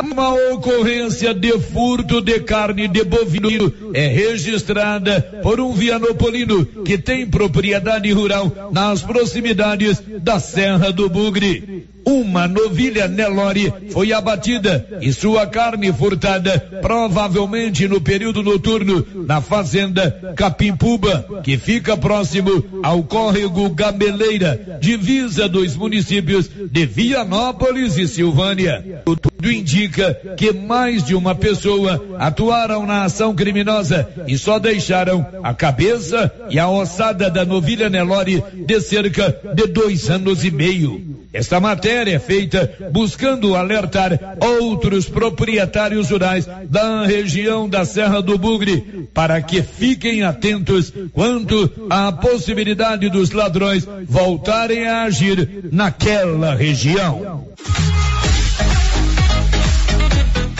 Uma ocorrência de furto de carne de bovino é registrada por um vianopolino que tem propriedade rural nas proximidades da Serra do Bugre. Uma novilha Nelore foi abatida e sua carne furtada, provavelmente no período noturno, na fazenda Capimpuba, que fica próximo ao córrego Gameleira, divisa dos municípios de Vianópolis e Silvânia. Tudo indica que mais de uma pessoa atuaram na ação criminosa e só deixaram a cabeça e a ossada da novilha Nelore de cerca de dois anos e meio. Esta matéria é feita buscando alertar outros proprietários rurais da região da Serra do Bugre para que fiquem atentos quanto à possibilidade dos ladrões voltarem a agir naquela região.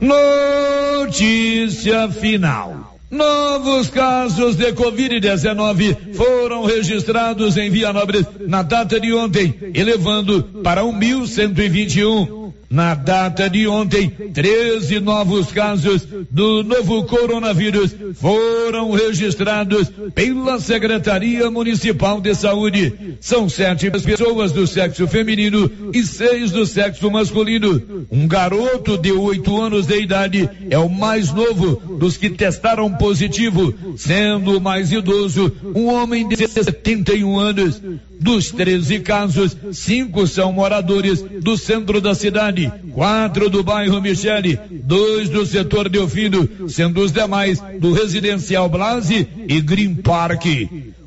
Notícia final. Novos casos de Covid-19 foram registrados em Vianópolis na data de ontem, elevando para 1.121. Na data de ontem, 13 novos casos do novo coronavírus foram registrados pela Secretaria Municipal de Saúde. São sete pessoas do sexo feminino e seis do sexo masculino. Um garoto de oito anos de idade é o mais novo dos que testaram positivo, sendo o mais idoso um homem de 71 anos. Dos 13 casos, cinco são moradores do centro da cidade, quatro do bairro Michele, dois do setor Delfino, sendo os demais do residencial Blase e Green Park.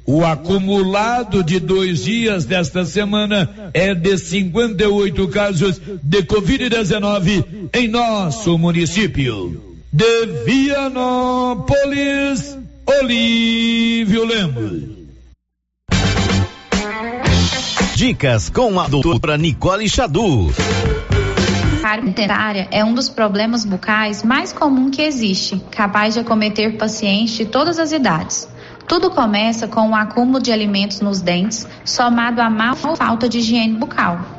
O acumulado de dois dias desta semana é de 58 casos de Covid-19 em nosso município. De Vianópolis, Olívio Lemos. Dicas com a doutora Nicole Xadu. Cárie dentária é um dos problemas bucais mais comum que existe, capaz de acometer pacientes de todas as idades. Tudo começa com o acúmulo de alimentos nos dentes, somado à má ou falta de higiene bucal.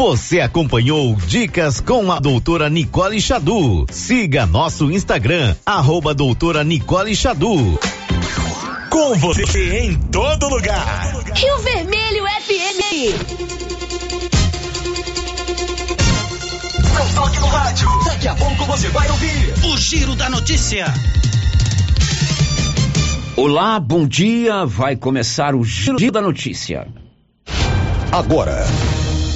Você acompanhou Dicas com a doutora Nicole Xadu. Siga nosso Instagram, arroba doutora Nicole Xadu. Com você em todo lugar. Rio Vermelho FM. Não toque no rádio. Daqui a pouco você vai ouvir o Giro da Notícia. Olá, bom dia. Vai começar o Giro da Notícia. Agora.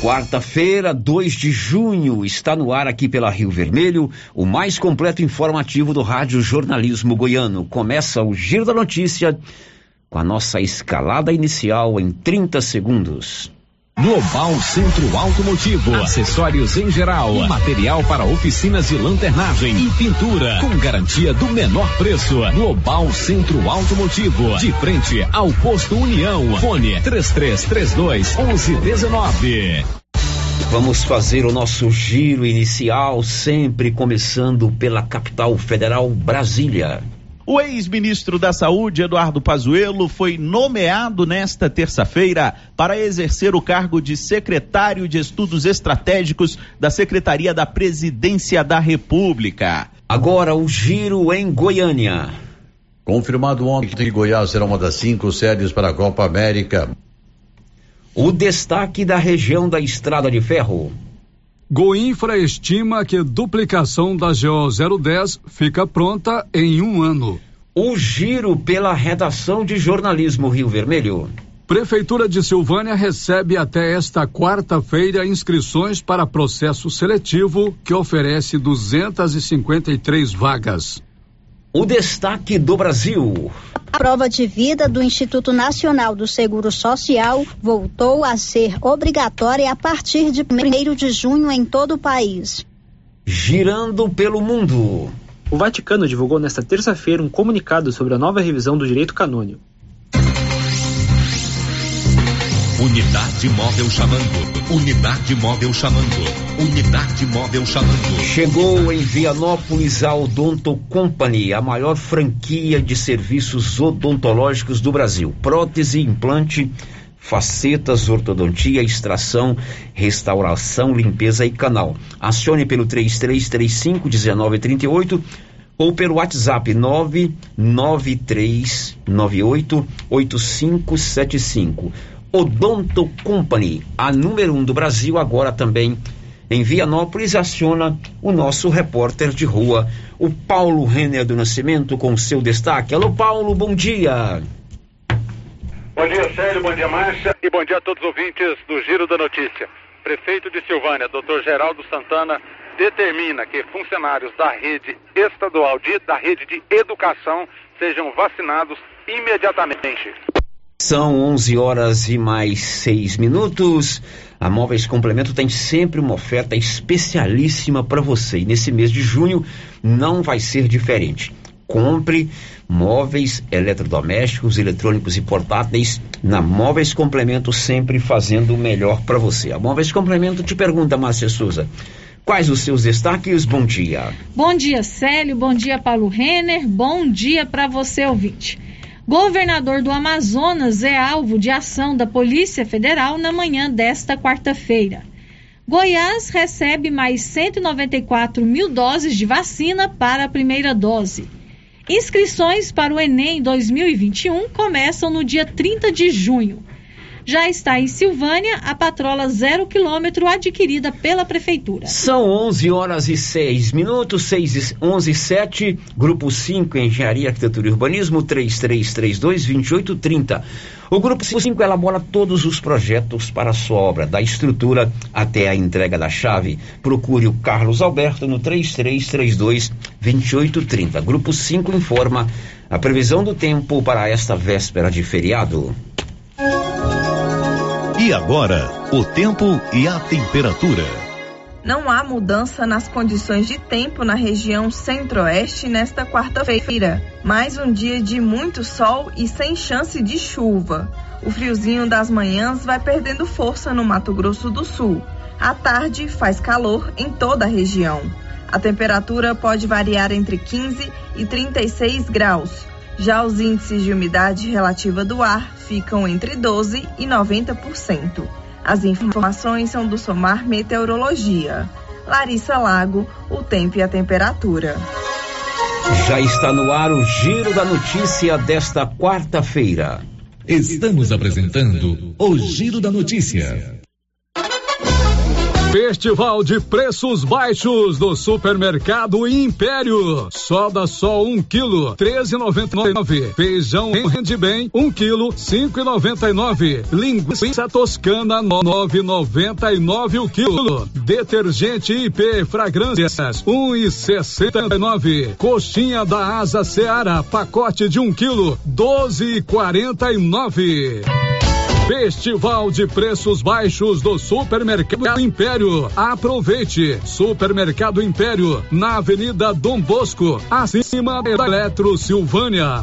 Quarta-feira, 2 de junho, está no ar aqui pela Rio Vermelho, o mais completo informativo do Rádio Jornalismo Goiano. Começa o Giro da Notícia com a nossa escalada inicial em 30 segundos. Global Centro Automotivo, acessórios em geral, material para oficinas de lanternagem e pintura, com garantia do menor preço. Global Centro Automotivo, de frente ao posto União. Fone 3332 1119. Vamos fazer o nosso giro inicial, sempre começando pela capital federal, Brasília. O ex-ministro da Saúde, Eduardo Pazuello, foi nomeado nesta terça-feira para exercer o cargo de secretário de Estudos Estratégicos da Secretaria da Presidência da República. Agora o giro em Goiânia. Confirmado ontem que Goiás será uma das cinco sedes para a Copa América. O destaque da região da Estrada de Ferro. Goinfra estima que duplicação da GO 010 fica pronta em um ano. O giro pela redação de jornalismo Rio Vermelho. Prefeitura de Silvânia recebe até esta quarta-feira inscrições para processo seletivo que oferece 253 vagas. O destaque do Brasil. A prova de vida do Instituto Nacional do Seguro Social voltou a ser obrigatória a partir de 1 de junho em todo o país. Girando pelo mundo. O Vaticano divulgou nesta terça-feira um comunicado sobre a nova revisão do direito canônico. Unidade móvel chamando. Unidade móvel chamando. Unidade móvel chamando. Chegou em Vianópolis a Odonto Company, a maior franquia de serviços odontológicos do Brasil. Prótese, implante, facetas, ortodontia, extração, restauração, limpeza e canal. Acione pelo 3335 1938 ou pelo WhatsApp 99398 8575. Odonto Company, a número um do Brasil, agora também em Vianópolis, aciona o nosso repórter de rua, o Paulo Renner do Nascimento, com seu destaque. Alô, Paulo, bom dia. Bom dia, Célio, bom dia, Márcia, e bom dia a todos os ouvintes do Giro da Notícia. Prefeito de Silvânia, Dr. Geraldo Santana, determina que funcionários da rede estadual de, da rede de educação sejam vacinados imediatamente. São 11 horas e mais 6 minutos. A Móveis Complemento tem sempre uma oferta especialíssima para você. E nesse mês de junho não vai ser diferente. Compre móveis, eletrodomésticos, eletrônicos e portáteis na Móveis Complemento, sempre fazendo o melhor para você. A Móveis Complemento te pergunta, Márcia Souza. Quais os seus destaques? Bom dia. Bom dia, Célio. Bom dia, Paulo Renner. Bom dia para você, ouvinte. Governador do Amazonas é alvo de ação da Polícia Federal na manhã desta quarta-feira. Goiás recebe mais 194 mil doses de vacina para a primeira dose. Inscrições para o Enem 2021 começam no dia 30 de junho. Já está em Silvânia a patrola zero quilômetro adquirida pela Prefeitura. São 11 horas e 6 minutos, 6 11 e 7, Grupo 5, Engenharia, Arquitetura e Urbanismo, 3332-2830. O Grupo 5 elabora todos os projetos para a sua obra, da estrutura até a entrega da chave. Procure o Carlos Alberto no 3332-2830. Grupo 5 informa a previsão do tempo para esta véspera de feriado. E agora, o tempo e a temperatura. Não há mudança nas condições de tempo na região centro-oeste nesta quarta-feira. Mais um dia de muito sol e sem chance de chuva. O friozinho das manhãs vai perdendo força no Mato Grosso do Sul. À tarde faz calor em toda a região. A temperatura pode variar entre 15 e 36 graus. Já os índices de umidade relativa do ar ficam entre 12 e 90%. As informações são do Somar Meteorologia. Larissa Lago, o tempo e a temperatura. Já está no ar o Giro da Notícia desta quarta-feira. Estamos apresentando o Giro da Notícia. Festival de preços baixos do Supermercado Império. Soda só um quilo, treze noventa Feijão rende bem, um quilo, cinco e noventa Linguiça toscana, nove noventa nove o quilo. Detergente IP fragrâncias, um e sessenta. Coxinha da Asa Seara, pacote de um quilo, doze e quarenta. Festival de preços baixos do Supermercado Império. Aproveite. Supermercado Império, na Avenida Dom Bosco, acima da Eletro Silvânia.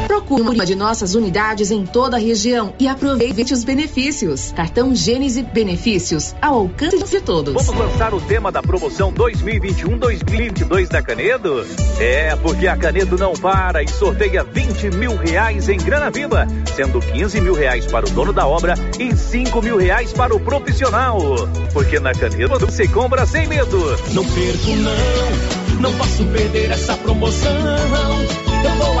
Procure uma de nossas unidades em toda a região e aproveite os benefícios. Cartão Gênese Benefícios ao alcance de todos. Vamos lançar o tema da promoção 2021-2022 da Canedo? É, porque a Canedo não para e sorteia 20 mil reais em grana viva, sendo 15 mil reais para o dono da obra e 5 mil reais para o profissional. Porque na Canedo você compra sem medo. Não perco não, não posso perder essa promoção. Eu vou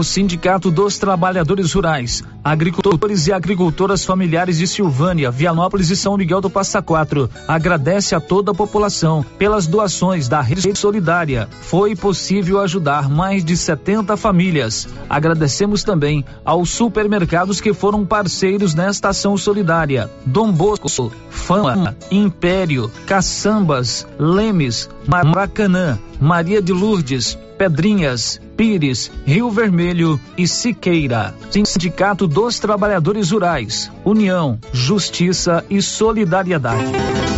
O Sindicato dos Trabalhadores Rurais, Agricultores e Agricultoras Familiares de Silvânia, Vianópolis e São Miguel do Passa Quatro agradece a toda a população pelas doações da Rede Solidária. Foi possível ajudar mais de 70 famílias. Agradecemos também aos supermercados que foram parceiros nesta ação solidária: Dom Bosco, Fama, Império, Caçambas, Lemes, Maracanã, Maria de Lourdes, Pedrinhas, Pires, Rio Vermelho e Siqueira. Sindicato dos Trabalhadores Rurais, União, Justiça e Solidariedade.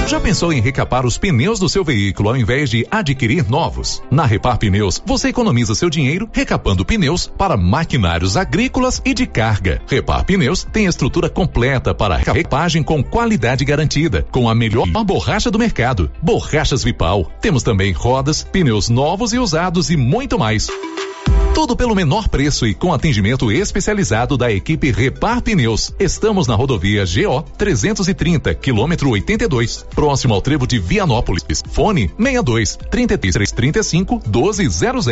Já pensou em recapar os pneus do seu veículo ao invés de adquirir novos? Na Repar Pneus, você economiza seu dinheiro recapando pneus para maquinários agrícolas e de carga. Repar Pneus tem estrutura completa para recapagem com qualidade garantida, com a melhor borracha do mercado, borrachas Vipal. Temos também rodas, pneus novos e usados e muito mais. Tudo pelo menor preço e com atendimento especializado da equipe Repar Pneus. Estamos na rodovia GO 330, quilômetro 82, próximo ao trevo de Vianópolis. Fone 62 33 35 1200.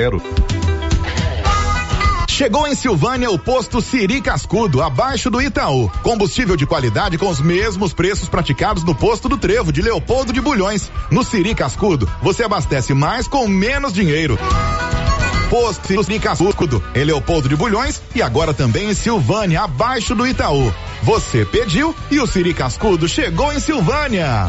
Chegou em Silvânia o posto Siri Cascudo, abaixo do Itaú. Combustível de qualidade com os mesmos preços praticados no posto do Trevo de Leopoldo de Bulhões. No Siri Cascudo, você abastece mais com menos dinheiro. Posto Siri Cascudo, em Leopoldo de Bulhões e agora também em Silvânia, abaixo do Itaú. Você pediu e o Siri Cascudo chegou em Silvânia.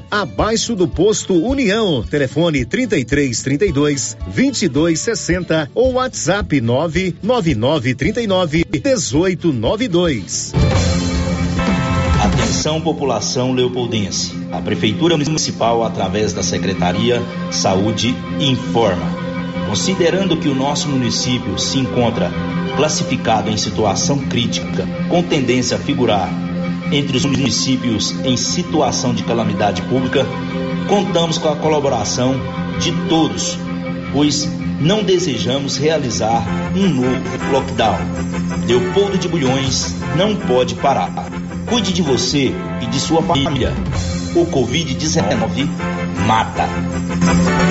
abaixo do posto União. Telefone 33 32 22 60 ou WhatsApp 999 39 18 92. Atenção população leopoldense. A Prefeitura Municipal, através da Secretaria Saúde, informa. Considerando que o nosso município se encontra classificado em situação crítica, com tendência a figurar entre os municípios em situação de calamidade pública, contamos com a colaboração de todos, pois não desejamos realizar um novo lockdown. Leopoldo de Bulhões não pode parar. Cuide de você e de sua família. O Covid-19 mata.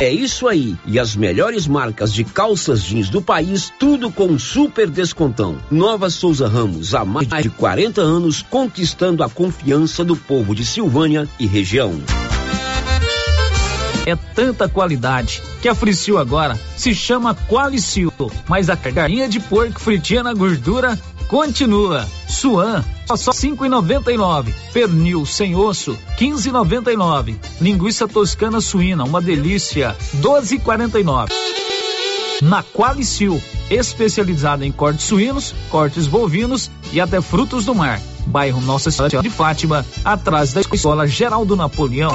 É isso aí. E as melhores marcas de calças jeans do país, tudo com super descontão. Nova Souza Ramos, há mais de 40 anos, conquistando a confiança do povo de Silvânia e região. É tanta qualidade que a Fricil agora se chama Qualicil, mas a galinha de porco fritinha na gordura continua. Suan, só cinco e noventa e nove. Pernil sem osso, quinze e noventa e nove. Linguiça toscana suína, uma delícia, doze e quarenta e nove. Na Qualicil, especializada em cortes suínos, cortes bovinos e até frutos do mar. Bairro Nossa Senhora de Fátima, atrás da Escola Geraldo Napoleão.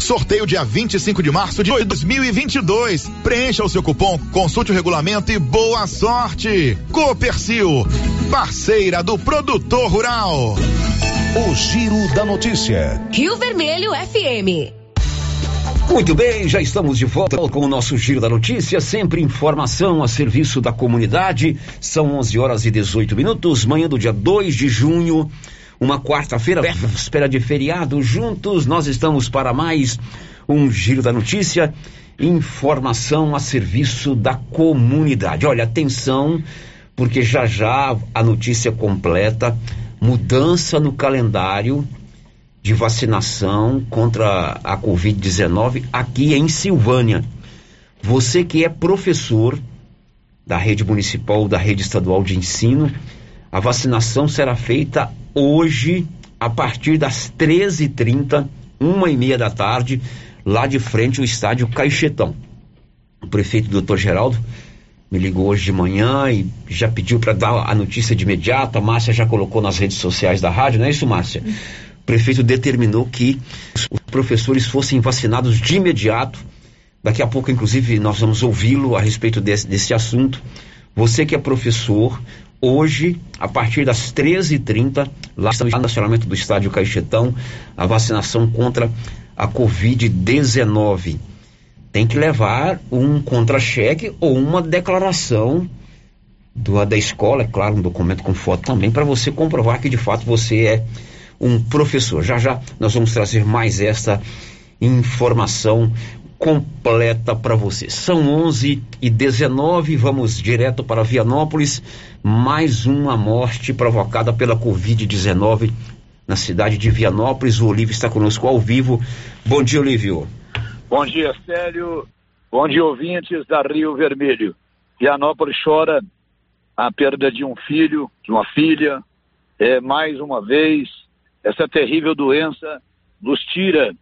Sorteio dia 25 de março de 2022. Preencha o seu cupom, consulte o regulamento e boa sorte. Copercil, parceira do produtor rural. O Giro da Notícia. Rio Vermelho FM. Muito bem, já estamos de volta com o nosso Giro da Notícia, sempre informação a serviço da comunidade. São 11 horas e 18 minutos, manhã do dia 2 de junho uma quarta-feira, véspera de feriado, juntos nós estamos para mais um Giro da Notícia, informação a serviço da comunidade. Olha, atenção, porque já já a notícia completa, mudança no calendário de vacinação contra a Covid-19 aqui em Silvânia. Você que é professor da rede municipal, da rede estadual de ensino, a vacinação será feita hoje, a partir das 13h30, uma e meia da tarde, lá de frente ao estádio Caixetão. O prefeito doutor Geraldo me ligou hoje de manhã e já pediu para dar a notícia de imediato. A Márcia já colocou nas redes sociais da rádio, não é isso, Márcia? O prefeito determinou que os professores fossem vacinados de imediato. Daqui a pouco, inclusive, nós vamos ouvi-lo a respeito desse, desse assunto. Você que é professor, hoje, a partir das 13h30, lá no estacionamento do estádio Caixetão, a vacinação contra a Covid-19. Tem que levar um contra-cheque ou uma declaração do, da escola, é claro, um documento com foto também, para você comprovar que de fato você é um professor. Já já nós vamos trazer mais essa informação completa para você. São 11 e 19, vamos direto para Vianópolis. Mais uma morte provocada pela Covid-19 na cidade de Vianópolis. O Olívio está conosco ao vivo. Bom dia, Olívio. Bom dia, Célio. Bom dia, ouvintes da Rio Vermelho. Vianópolis chora a perda de um filho, de uma filha, é, mais uma vez, essa terrível doença nos tira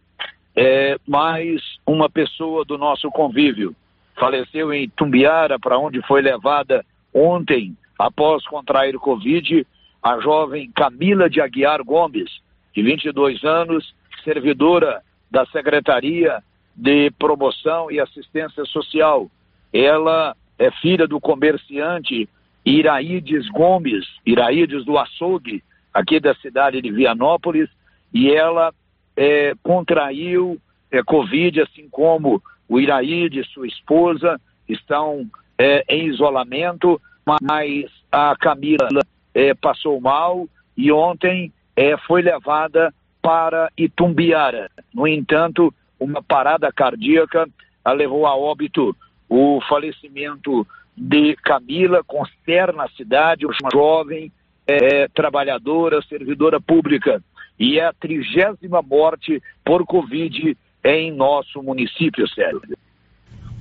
é, mais uma pessoa do nosso convívio. Faleceu em Tumbiara, para onde foi levada ontem, após contrair Covid, a jovem Camila de Aguiar Gomes, de 22 anos, servidora da Secretaria de Promoção e Assistência Social. Ela é filha do comerciante Iraídes Gomes, Iraídes do Açougue, aqui da cidade de Vianópolis, e ela é, contraiu é, Covid, assim como o Iraídes, sua esposa, estão é, em isolamento, mas a Camila é, passou mal e ontem é, foi levada para Itumbiara. No entanto, uma parada cardíaca a levou a óbito o falecimento de Camila, consterna a cidade, uma jovem é, trabalhadora, servidora pública. E é a trigésima morte por Covid em nosso município, Sérgio.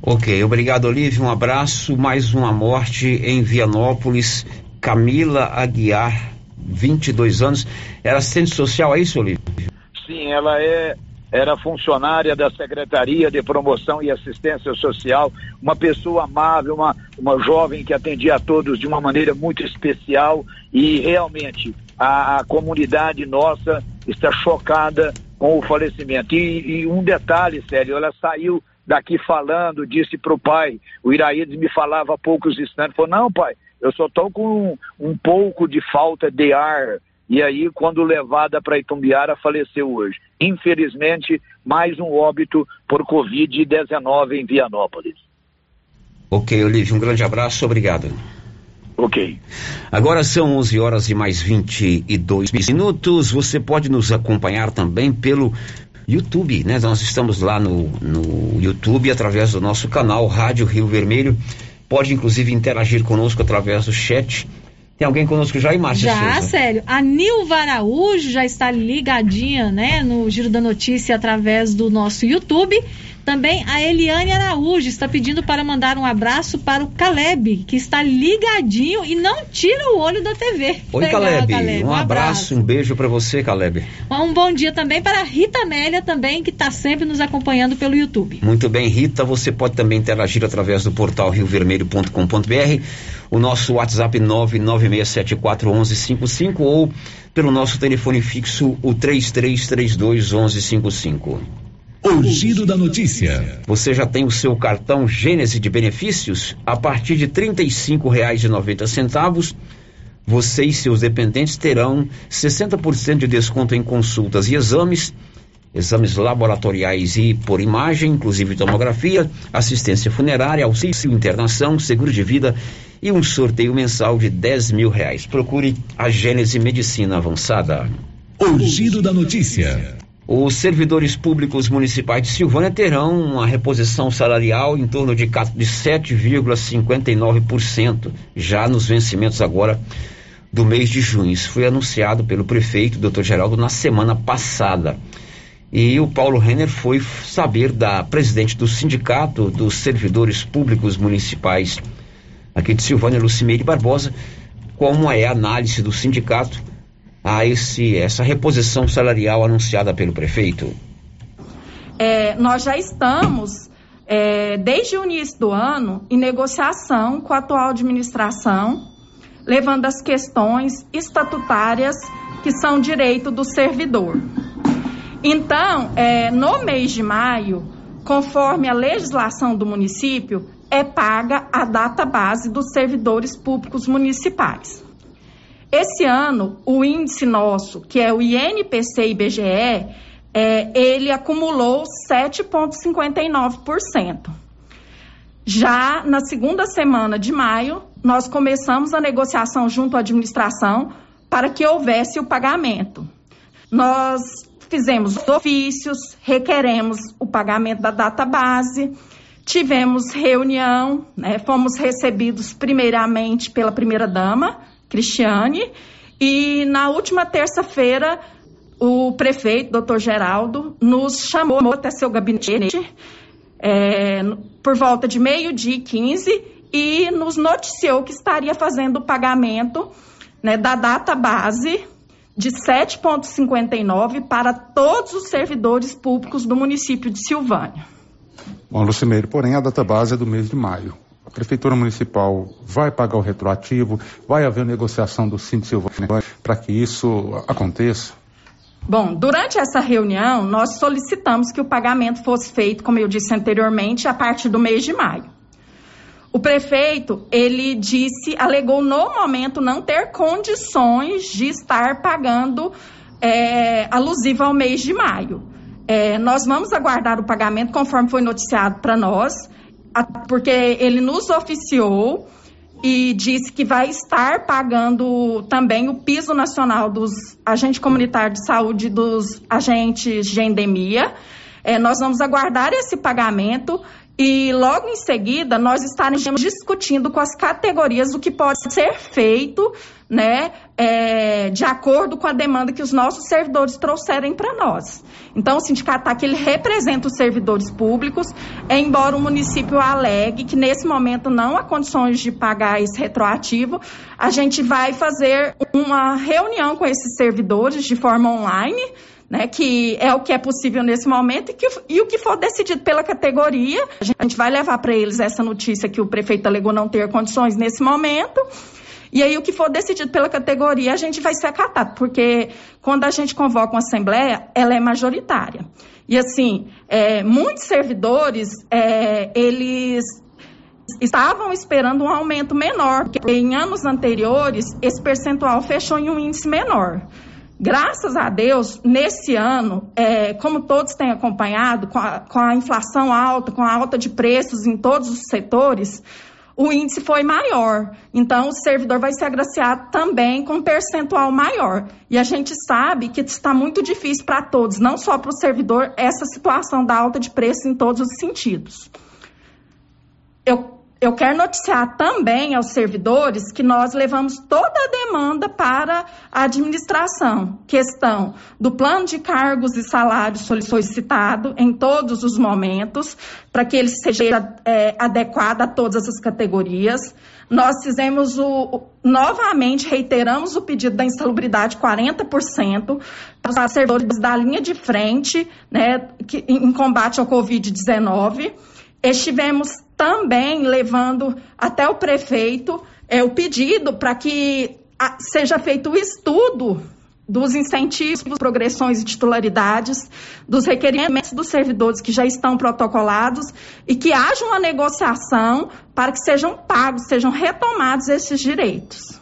Ok, obrigado, Olívio. Um abraço. Mais uma morte em Vianópolis. Camila Aguiar, 22 anos. Era assistente social, é isso, Olívio? Sim, ela é era funcionária da Secretaria de Promoção e Assistência Social, uma pessoa amável, uma, uma jovem que atendia a todos de uma maneira muito especial e realmente a, a comunidade nossa está chocada com o falecimento. E, e um detalhe, sério, ela saiu daqui falando, disse para o pai, o Iraídes me falava há poucos instantes, falou, não pai, eu só estou com um, um pouco de falta de ar, e aí, quando levada para Itumbiara, faleceu hoje. Infelizmente, mais um óbito por Covid-19 em Vianópolis. Ok, Olívio, um grande abraço, obrigado. Ok. Agora são 11 horas e mais 22 minutos. Você pode nos acompanhar também pelo YouTube, né? Nós estamos lá no, no YouTube através do nosso canal Rádio Rio Vermelho. Pode inclusive interagir conosco através do chat tem alguém conosco já, e Márcia Já, Souza? sério. A Nilva Araújo já está ligadinha, né, no Giro da Notícia através do nosso YouTube. Também a Eliane Araújo está pedindo para mandar um abraço para o Caleb, que está ligadinho e não tira o olho da TV. Oi, Legal, Caleb. Caleb. Um, Um abraço, um beijo para você, Caleb. Um bom dia também para a Rita Amélia também, que está sempre nos acompanhando pelo YouTube. Muito bem, Rita, você pode também interagir através do portal riovermelho.com.br, o nosso WhatsApp 996741155 ou pelo nosso telefone fixo, o 33321155. O Giro da Notícia. Você já tem o seu cartão Gênese de benefícios? A partir de R$ 35,90, você e seus dependentes terão 60% de desconto em consultas e exames, exames laboratoriais e por imagem, inclusive tomografia, assistência funerária, auxílio internação, seguro de vida e um sorteio mensal de 10 mil reais. Procure a Gênese Medicina Avançada. O Giro da Notícia. Os servidores públicos municipais de Silvânia terão uma reposição salarial em torno de 7,59%, já nos vencimentos agora do mês de junho. Isso foi anunciado pelo prefeito, Dr. Geraldo, na semana passada. E o Paulo Renner foi saber da presidente do Sindicato dos Servidores Públicos Municipais aqui de Silvânia, Lucimeire Barbosa, como é a análise do sindicato a esse, essa reposição salarial anunciada pelo prefeito? É, nós já estamos, é, desde o início do ano, em negociação com a atual administração, levando as questões estatutárias que são direito do servidor. Então, é, no mês de maio, conforme a legislação do município, é paga a data base dos servidores públicos municipais. Esse ano, o índice nosso, que é o INPC IBGE, é, ele acumulou 7,59%. Já na segunda semana de maio, nós começamos a negociação junto à administração para que houvesse o pagamento. Nós fizemos ofícios, requeremos o pagamento da data base, tivemos reunião, né, fomos recebidos primeiramente pela primeira-dama, Cristiane, e na última terça-feira o prefeito, doutor Geraldo, nos chamou até seu gabinete é, por volta de meio-dia e 15 e nos noticiou que estaria fazendo o pagamento né, da data base de 7,59 para todos os servidores públicos do município de Silvânia. Bom, Lucimeiro, porém a data base é do mês de maio. A Prefeitura Municipal vai pagar o retroativo, vai haver negociação do Cinto Silvânia para que isso aconteça? Bom, durante essa reunião, nós solicitamos que o pagamento fosse feito, como eu disse anteriormente, a partir do mês de maio. O prefeito, ele disse, alegou no momento não ter condições de estar pagando é, alusivo ao mês de maio. É, nós vamos aguardar o pagamento conforme foi noticiado para nós, porque ele nos oficiou e disse que vai estar pagando também o piso nacional dos agentes comunitários de saúde dos agentes de endemia. É, nós vamos aguardar esse pagamento e logo em seguida nós estaremos discutindo com as categorias o que pode ser feito, né, é, de acordo com a demanda que os nossos servidores trouxerem para nós. Então o sindicato aqui ele representa os servidores públicos, embora o município alegue que nesse momento não há condições de pagar esse retroativo, a gente vai fazer uma reunião com esses servidores de forma online né, que é o que é possível nesse momento e, que, e o que for decidido pela categoria, a gente vai levar para eles essa notícia que o prefeito alegou não ter condições nesse momento. E aí, o que for decidido pela categoria, a gente vai ser acatado, porque quando a gente convoca uma assembleia, ela é majoritária. E assim, é, muitos servidores, é, eles estavam esperando um aumento menor, porque em anos anteriores, esse percentual fechou em um índice menor. Graças a Deus, nesse ano, é, como todos têm acompanhado, com a, com a inflação alta, com a alta de preços em todos os setores, o índice foi maior. Então, o servidor vai ser agraciado também com um percentual maior. E a gente sabe que está muito difícil para todos, não só para o servidor, essa situação da alta de preço em todos os sentidos. Eu eu quero noticiar também aos servidores que nós levamos toda a demanda para a administração. Questão do plano de cargos e salários solicitado em todos os momentos, para que ele seja é, adequado a todas as categorias. Nós fizemos o. Novamente, reiteramos o pedido da insalubridade 40% para os servidores da linha de frente né, que, em combate ao Covid-19. Estivemos também levando até o prefeito é, o pedido para que a, seja feito o estudo dos incentivos, progressões e titularidades, dos requerimentos dos servidores que já estão protocolados e que haja uma negociação para que sejam pagos, sejam retomados esses direitos.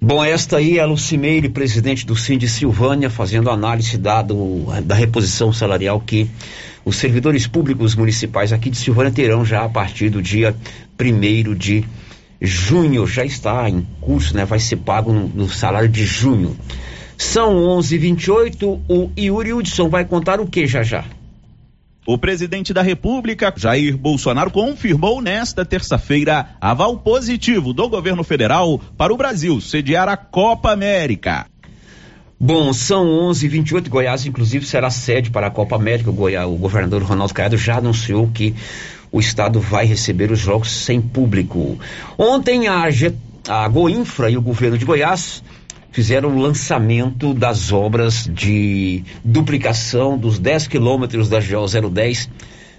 Bom, esta aí é a Lucimeire, presidente do Sind Silvânia, fazendo análise da, do, da reposição salarial que os servidores públicos municipais aqui de Silvânia terão já a partir do dia 1 de junho. Já está em curso, né? Vai ser pago no, no salário de junho. São 11:28. O Yuri Hudson vai contar o que já já? O presidente da República, Jair Bolsonaro, confirmou nesta terça-feira aval positivo do governo federal para o Brasil sediar a Copa América. Bom, são 11:28. Goiás, inclusive, será sede para a Copa América. O, Goiás, o governador Ronaldo Caiado já anunciou que o estado vai receber os jogos sem público. Ontem a, a Goinfra e o governo de Goiás fizeram o lançamento das obras de duplicação dos 10 quilômetros da GO 010,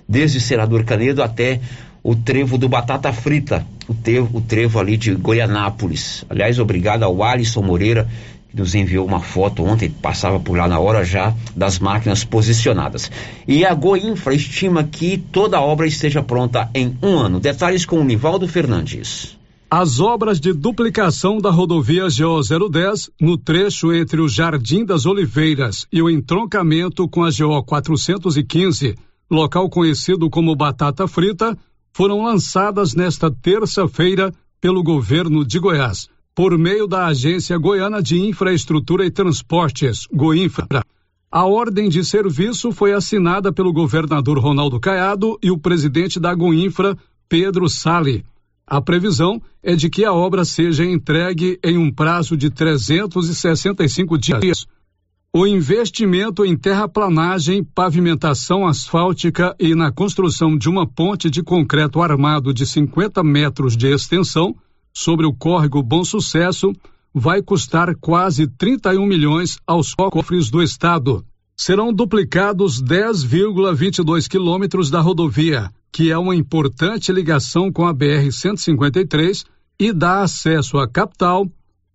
desde Senador Canedo até o trevo do Batata Frita, o trevo, o trevo ali de Goianápolis. Aliás, obrigado ao Alisson Moreira nos enviou uma foto ontem, passava por lá na hora já, das máquinas posicionadas. E a Goinfra estima que toda a obra esteja pronta em um ano. Detalhes com o Nivaldo Fernandes. As obras de duplicação da rodovia GO 010 no trecho entre o Jardim das Oliveiras e o entroncamento com a GO 415, local conhecido como Batata Frita, foram lançadas nesta terça-feira pelo governo de Goiás por meio da Agência Goiana de Infraestrutura e Transportes, Goinfra. A ordem de serviço foi assinada pelo governador Ronaldo Caiado e o presidente da Goinfra, Pedro Sali. A previsão é de que a obra seja entregue em um prazo de 365 dias. O investimento em terraplanagem, pavimentação asfáltica e na construção de uma ponte de concreto armado de 50 metros de extensão sobre o córrego Bom Sucesso vai custar quase 31 milhões aos cofres do estado. Serão duplicados 10,22 quilômetros da rodovia, que é uma importante ligação com a BR-153 e dá acesso à capital,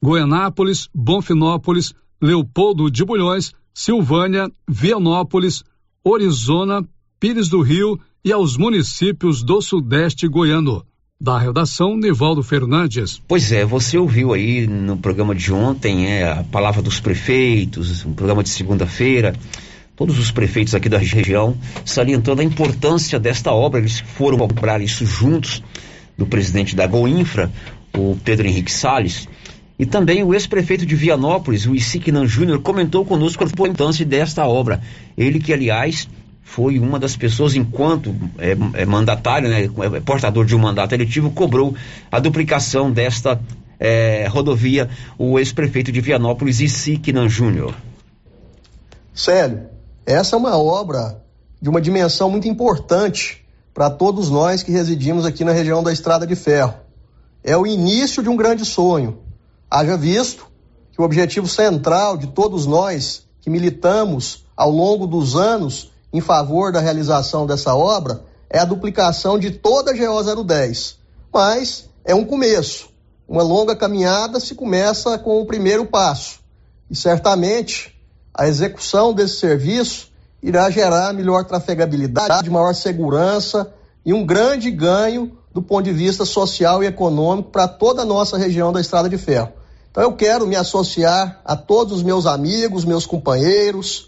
Goianápolis, Bonfinópolis, Leopoldo de Bulhões, Silvânia, Vianópolis, Orizona, Pires do Rio e aos municípios do Sudeste goiano. Da redação, Nivaldo Fernandes. Pois é, você ouviu aí no programa de ontem é, a palavra dos prefeitos, um programa de segunda-feira, todos os prefeitos aqui da região salientando a importância desta obra. Eles foram cobrar isso juntos do presidente da Goinfra, o Pedro Henrique Salles. E também o ex-prefeito de Vianópolis, o Isiquinan Júnior, comentou conosco a importância desta obra. Ele que, aliás, foi uma das pessoas, enquanto é, é mandatário, né, é portador de um mandato eletivo, cobrou a duplicação desta é, rodovia, o ex-prefeito de Vianópolis, Isiquinan Júnior. Célio, essa é uma obra de uma dimensão muito importante para todos nós que residimos aqui na região da Estrada de Ferro. É o início de um grande sonho Haja visto que o objetivo central de todos nós que militamos ao longo dos anos em favor da realização dessa obra é a duplicação de toda a GO 010. Mas é um começo. Uma longa caminhada se começa com o primeiro passo. E certamente a execução desse serviço irá gerar melhor trafegabilidade, maior segurança e um grande ganho do ponto de vista social e econômico para toda a nossa região da Estrada de Ferro. Então eu quero me associar a todos os meus amigos, meus companheiros,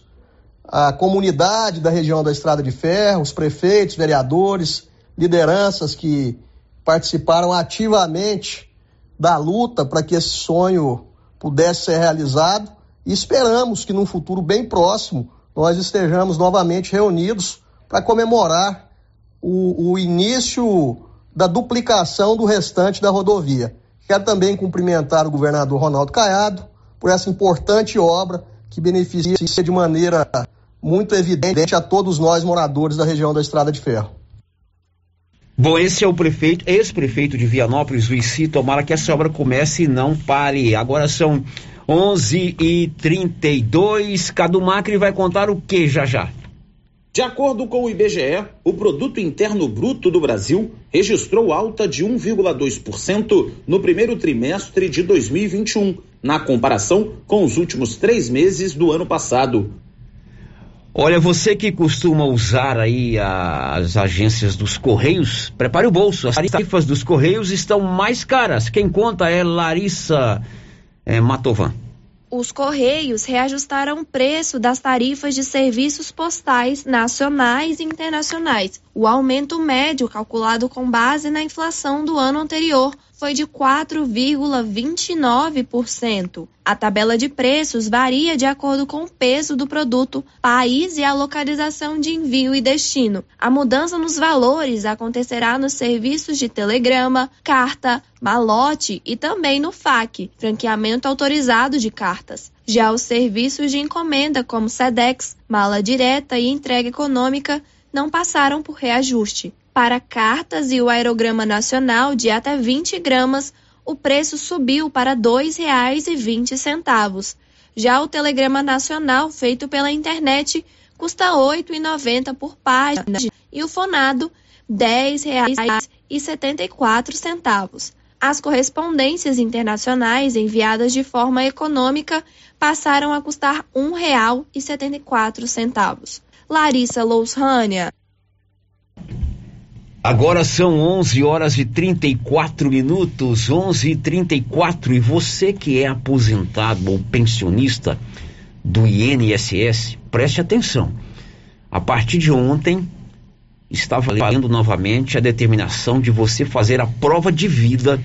a comunidade da região da Estrada de Ferro, os prefeitos, vereadores, lideranças que participaram ativamente da luta para que esse sonho pudesse ser realizado e esperamos que num futuro bem próximo nós estejamos novamente reunidos para comemorar o, o início da duplicação do restante da rodovia. Quero também cumprimentar o governador Ronaldo Caiado por essa importante obra que beneficia de maneira muito evidente a todos nós moradores da região da Estrada de Ferro. Bom, esse é o prefeito, ex-prefeito de Vianópolis, o ICI. Tomara que essa obra comece e não pare. Agora são 11 e 32 Cadu Macri vai contar o que já já? De acordo com o IBGE, o produto interno bruto do Brasil registrou alta de 1,2% no primeiro trimestre de 2021, na comparação com os últimos três meses do ano passado. Olha, você que costuma usar aí as agências dos Correios, prepare o bolso. As tarifas dos Correios estão mais caras. Quem conta é Larissa é, Matovan os Correios reajustaram o preço das tarifas de serviços postais nacionais e internacionais. O aumento médio, calculado com base na inflação do ano anterior, foi de 4,29%. A tabela de preços varia de acordo com o peso do produto, país e a localização de envio e destino. A mudança nos valores acontecerá nos serviços de telegrama, carta, malote e também no FAQ, franqueamento autorizado de cartas. Já os serviços de encomenda, como SEDEX, mala direta e entrega econômica, não passaram por reajuste. Para cartas e o aerograma nacional de até 20 gramas, o preço subiu para R$ 2,20. Já o telegrama nacional feito pela internet custa R$ 8,90 por página e o fonado R$ 10,74. As correspondências internacionais enviadas de forma econômica passaram a custar R$ 1,74. Larissa Loushania. Agora são 11 horas e 34 minutos, 11 e 34 e você que é aposentado ou pensionista do INSS, preste atenção. A partir de ontem está valendo novamente a determinação de você fazer a prova de vida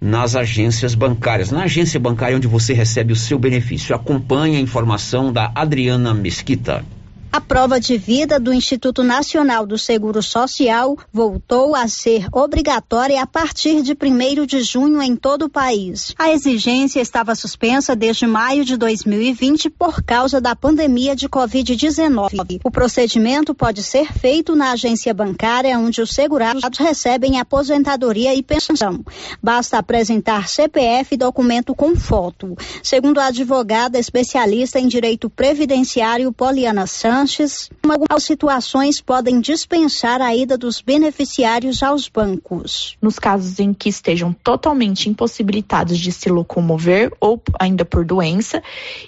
nas agências bancárias, na agência bancária onde você recebe o seu benefício. Acompanhe a informação da Adriana Mesquita. A prova de vida do Instituto Nacional do Seguro Social voltou a ser obrigatória a partir de 1 de junho em todo o país. A exigência estava suspensa desde maio de 2020 por causa da pandemia de Covid-19. O procedimento pode ser feito na agência bancária onde os segurados recebem aposentadoria e pensão. Basta apresentar CPF e documento com foto. Segundo a advogada especialista em direito previdenciário Poliana Santos, Sanches, algumas situações podem dispensar a ida dos beneficiários aos bancos. Nos casos em que estejam totalmente impossibilitados de se locomover ou ainda por doença,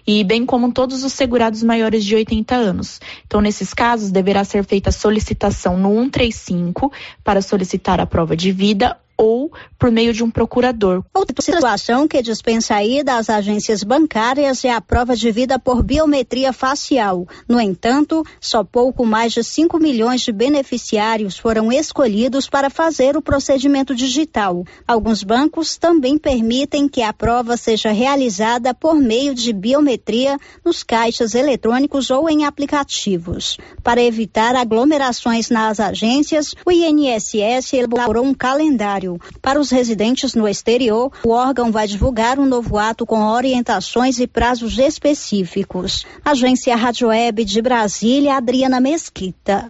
e bem como todos os segurados maiores de 80 anos. Então, nesses casos, deverá ser feita a solicitação no 135 para solicitar a prova de vida ou por meio de um procurador. Outra situação que dispensa a ida às agências bancárias é a prova de vida por biometria facial. No entanto, só pouco mais de 5 milhões de beneficiários foram escolhidos para fazer o procedimento digital. Alguns bancos também permitem que a prova seja realizada por meio de biometria nos caixas eletrônicos ou em aplicativos. Para evitar aglomerações nas agências, o INSS elaborou um calendário para os residentes no exterior, o órgão vai divulgar um novo ato com orientações e prazos específicos. Agência Rádio Web de Brasília, Adriana Mesquita.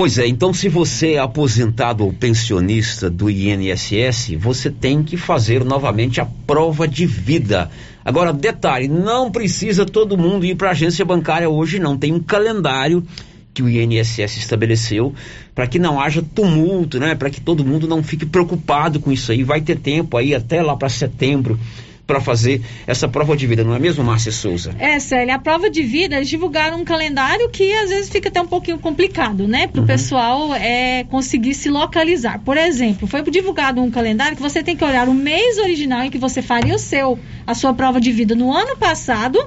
Pois é, então se você é aposentado ou pensionista do INSS, você tem que fazer novamente a prova de vida. Agora, detalhe, não precisa todo mundo ir para a agência bancária hoje, não. Tem um calendário que o INSS estabeleceu para que não haja tumulto, né? Para que todo mundo não fique preocupado com isso aí. Vai ter tempo aí até lá para setembro para fazer essa prova de vida, não é mesmo, Márcia Souza? É, Célia, a prova de vida, eles divulgaram um calendário que às vezes fica até um pouquinho complicado, né? Para o uhum. pessoal é, conseguir se localizar. Por exemplo, foi divulgado um calendário que você tem que olhar o mês original em que você faria o seu, a sua prova de vida no ano passado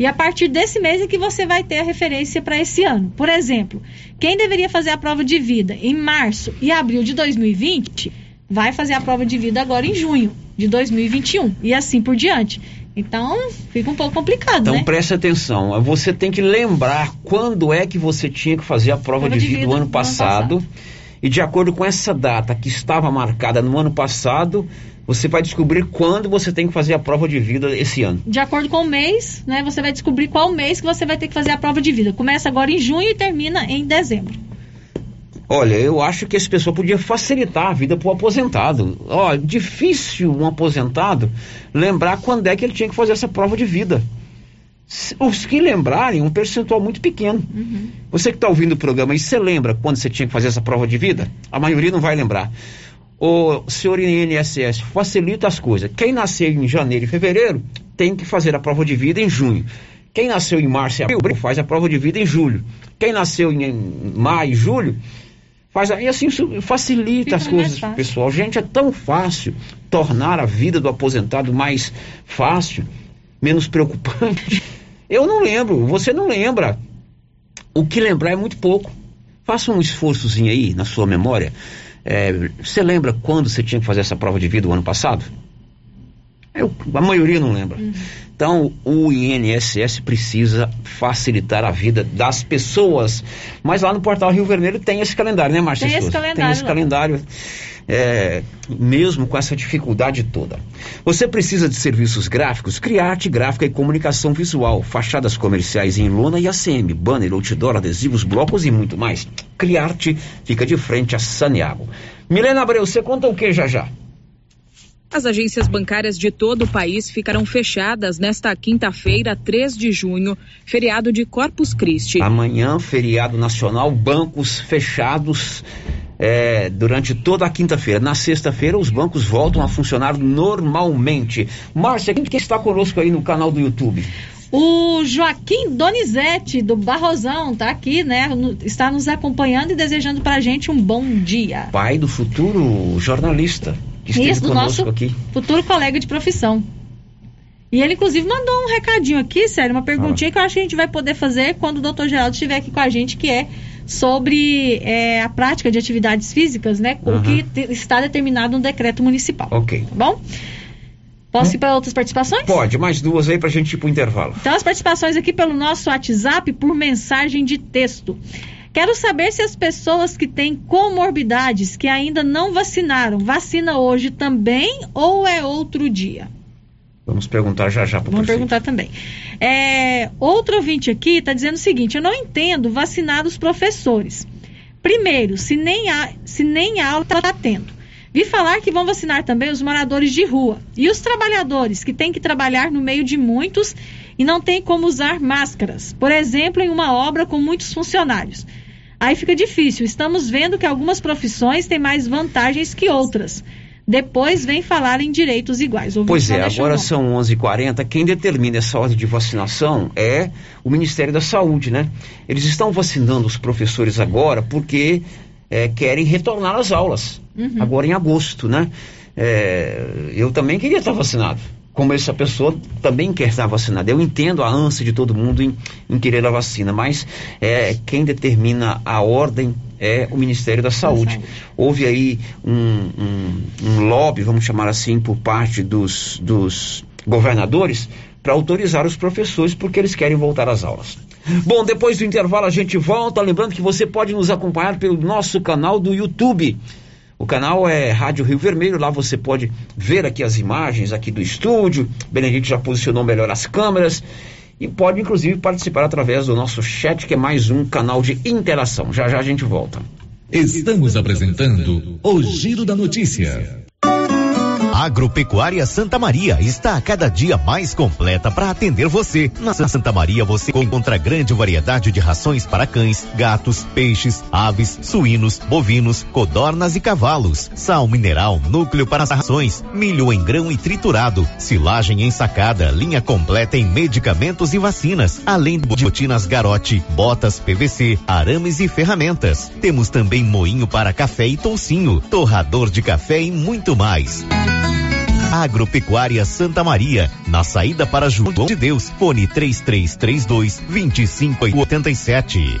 e a partir desse mês é que você vai ter a referência para esse ano. Por exemplo, quem deveria fazer a prova de vida em março e abril de 2020 vai fazer a prova de vida agora em junho de 2021 e assim por diante. Então, fica um pouco complicado, então, né? Então, preste atenção. Você tem que lembrar quando é que você tinha que fazer a prova, prova de, vida, do ano passado. ano passado. E de acordo com essa data que estava marcada no ano passado, você vai descobrir quando você tem que fazer a prova de vida esse ano. De acordo com o mês, né, você vai descobrir qual mês que você vai ter que fazer a prova de vida. Começa agora em junho e termina em dezembro. Olha, eu acho que esse pessoal podia facilitar a vida para o aposentado. Ó, difícil um aposentado lembrar quando é que ele tinha que fazer essa prova de vida. Os que lembrarem, um percentual muito pequeno. Uhum. Você que está ouvindo o programa, e você lembra quando você tinha que fazer essa prova de vida? A maioria não vai lembrar o senhor INSS facilita as coisas. Quem nasceu em janeiro e fevereiro tem que fazer a prova de vida em junho. Quem nasceu em março e abril faz a prova de vida em julho. Quem nasceu em maio e julho faz e assim facilita Fica as coisas pessoal. Gente, é tão fácil tornar a vida do aposentado mais fácil, menos preocupante. Eu não lembro, você não lembra. O que lembrar é muito pouco. Faça um esforçozinho aí na sua memória é, você lembra quando você tinha que fazer essa prova de vida o ano passado? Eu, a maioria não lembra. Uhum. Então, o INSS precisa facilitar a vida das pessoas. Mas lá no portal Rio Vermelho tem esse calendário, né, Márcia? Tem esse calendário. Tem esse calendário é, mesmo com essa dificuldade toda. Você precisa de serviços gráficos? Criarte Gráfica e Comunicação Visual, fachadas comerciais em lona e ACM, banner, outdoor, adesivos, blocos e muito mais. Criarte fica de frente a Saneago. Milena Abreu, você conta o que já já? As agências bancárias de todo o país ficarão fechadas nesta quinta-feira, 3 de junho, feriado de Corpus Christi. Amanhã, feriado nacional, bancos fechados é, durante toda a quinta-feira. Na sexta-feira, os bancos voltam a funcionar normalmente. Márcia, quem que está conosco aí no canal do YouTube? O Joaquim Donizete, do Barrosão, tá aqui, né? Está nos acompanhando e desejando pra gente um bom dia. Pai do futuro jornalista. Que esteve Isso, do nosso aqui. futuro colega de profissão. E ele, inclusive, mandou um recadinho aqui, sério, uma perguntinha ah. que eu acho que a gente vai poder fazer quando o doutor Geraldo estiver aqui com a gente, que é sobre é, a prática de atividades físicas, né? Uhum. O que está determinado no decreto municipal. Ok. Tá bom? Posso ir para outras participações? Pode, mais duas aí pra gente ir pro intervalo. Então, as participações aqui pelo nosso WhatsApp por mensagem de texto. Quero saber se as pessoas que têm comorbidades que ainda não vacinaram, vacina hoje também ou é outro dia? Vamos perguntar já já pro Vamos prefeito. perguntar também. É, outro ouvinte aqui está dizendo o seguinte: eu não entendo vacinar os professores. Primeiro, se nem, há, se nem aula está tendo. Vi falar que vão vacinar também os moradores de rua e os trabalhadores que têm que trabalhar no meio de muitos e não tem como usar máscaras. Por exemplo, em uma obra com muitos funcionários. Aí fica difícil. Estamos vendo que algumas profissões têm mais vantagens que outras. Depois vem falar em direitos iguais. O Pois é, agora são 11h40. Quem determina essa ordem de vacinação é o Ministério da Saúde, né? Eles estão vacinando os professores agora porque é, querem retornar às aulas, Uhum. agora em agosto, né? É, eu também queria estar vacinado. Como essa pessoa também quer estar vacinada. Eu entendo a ânsia de todo mundo em, em querer a vacina, mas é, quem determina a ordem é o Ministério da Saúde. Houve aí um, um- um lobby, vamos chamar assim, por parte dos, dos governadores para autorizar os professores porque eles querem voltar às aulas. Bom, depois do intervalo a gente volta. Lembrando que você pode nos acompanhar pelo nosso canal do YouTube. O canal é Rádio Rio Vermelho, lá você pode ver aqui as imagens aqui do estúdio. Benedito já posicionou melhor as câmeras e pode inclusive participar através do nosso chat, que é mais um canal de interação. Já já a gente volta. Estamos apresentando o Giro da Notícia. Agropecuária Santa Maria está a cada dia mais completa para atender você. Na Santa Maria você encontra grande variedade de rações para cães, gatos, peixes, aves, suínos, bovinos, codornas e cavalos. Sal mineral, núcleo para as rações, milho em grão e triturado, silagem ensacada, linha completa em medicamentos e vacinas, além de botinas garote, botas PVC, arames e ferramentas. Temos também moinho para café e toucinho, torrador de café e muito mais. Agropecuária Santa Maria, na saída para João de Deus, fone 3332 2587.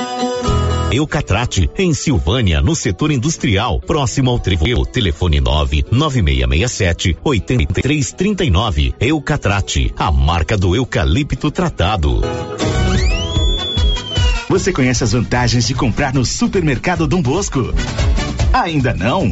Eucatrate, em Silvânia, no setor industrial, próximo ao Trevo. Telefone 99667 8339. Eucatrate, a marca do eucalipto tratado. Você conhece as vantagens de comprar no supermercado Dom Bosco? Ainda não?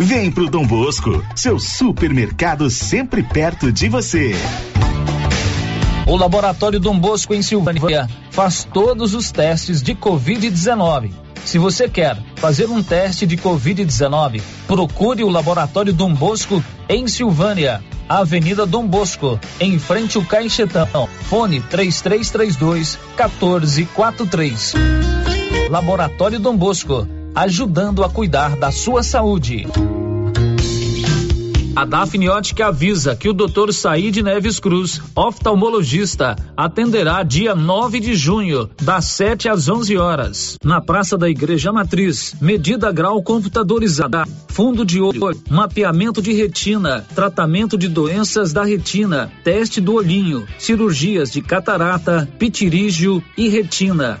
Vem pro Dom Bosco, seu supermercado sempre perto de você. o Laboratório Dom Bosco em Silvânia faz todos os testes de Covid-19. Se você quer fazer um teste de Covid-19, procure o Laboratório Dom Bosco em Silvânia, Avenida Dom Bosco, em frente ao Caixetão. Fone 3332 1443. Laboratório Dom Bosco, ajudando a cuidar da sua saúde. A Dafniótica avisa que o Dr. Said Neves Cruz, oftalmologista, atenderá dia 9 de junho, das 7 às 11 horas, na Praça da Igreja Matriz. Medida grau computadorizada, fundo de olho, mapeamento de retina, tratamento de doenças da retina, teste do olhinho, cirurgias de catarata, pitirígio e retina.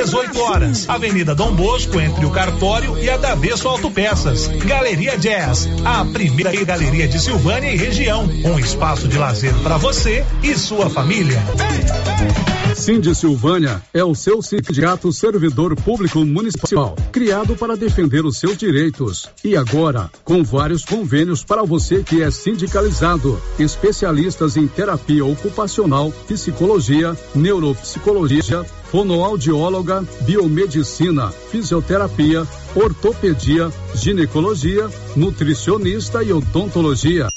18 horas. Avenida Dom Bosco, entre o Cartório e a Davesso Autopeças. Galeria Jazz, a primeira galeria de Silvânia e região. Um espaço de lazer para você e sua família. Cindy Silvânia é o seu sindicato servidor público municipal, criado para defender os seus direitos. E agora, com vários convênios para você que é sindicalizado, especialistas em terapia ocupacional, psicologia, neuropsicologia, fonoaudióloga, biomedicina, fisioterapia, ortopedia, ginecologia, nutricionista e odontologia.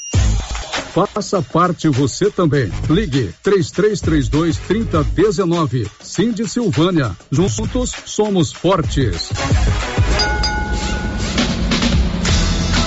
Faça parte você também. Ligue 3332 3019. Cindy Silvânia. Juntos somos fortes.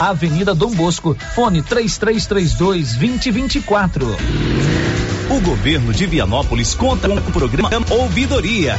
Avenida Dom Bosco, fone 3332 2024. O governo de Vianópolis conta com o programa Ouvidoria.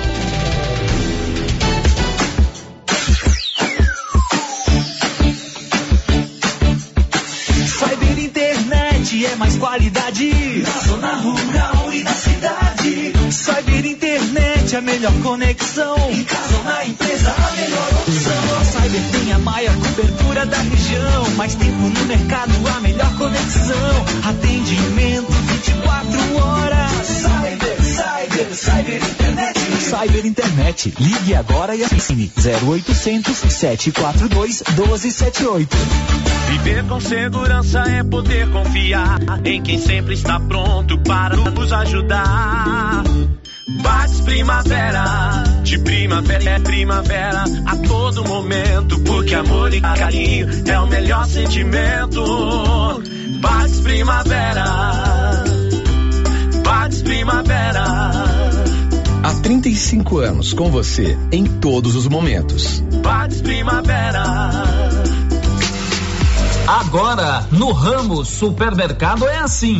Melhor conexão. Em casa ou na empresa, a melhor opção. A Cyber tem a maior cobertura da região. Mais tempo no mercado, a melhor conexão. Atendimento 24 horas. Cyber, Cyber, Cyber Internet. Cyber Internet. Ligue agora e assine 0800 742 1278. Viver com segurança é poder confiar em quem sempre está pronto para nos ajudar. Bates Primavera, de primavera é primavera a todo momento, porque amor e carinho é o melhor sentimento. Bates Primavera, Bates Primavera. Há 35 anos com você em todos os momentos. Bates Primavera. Agora, no Ramos Supermercado é assim.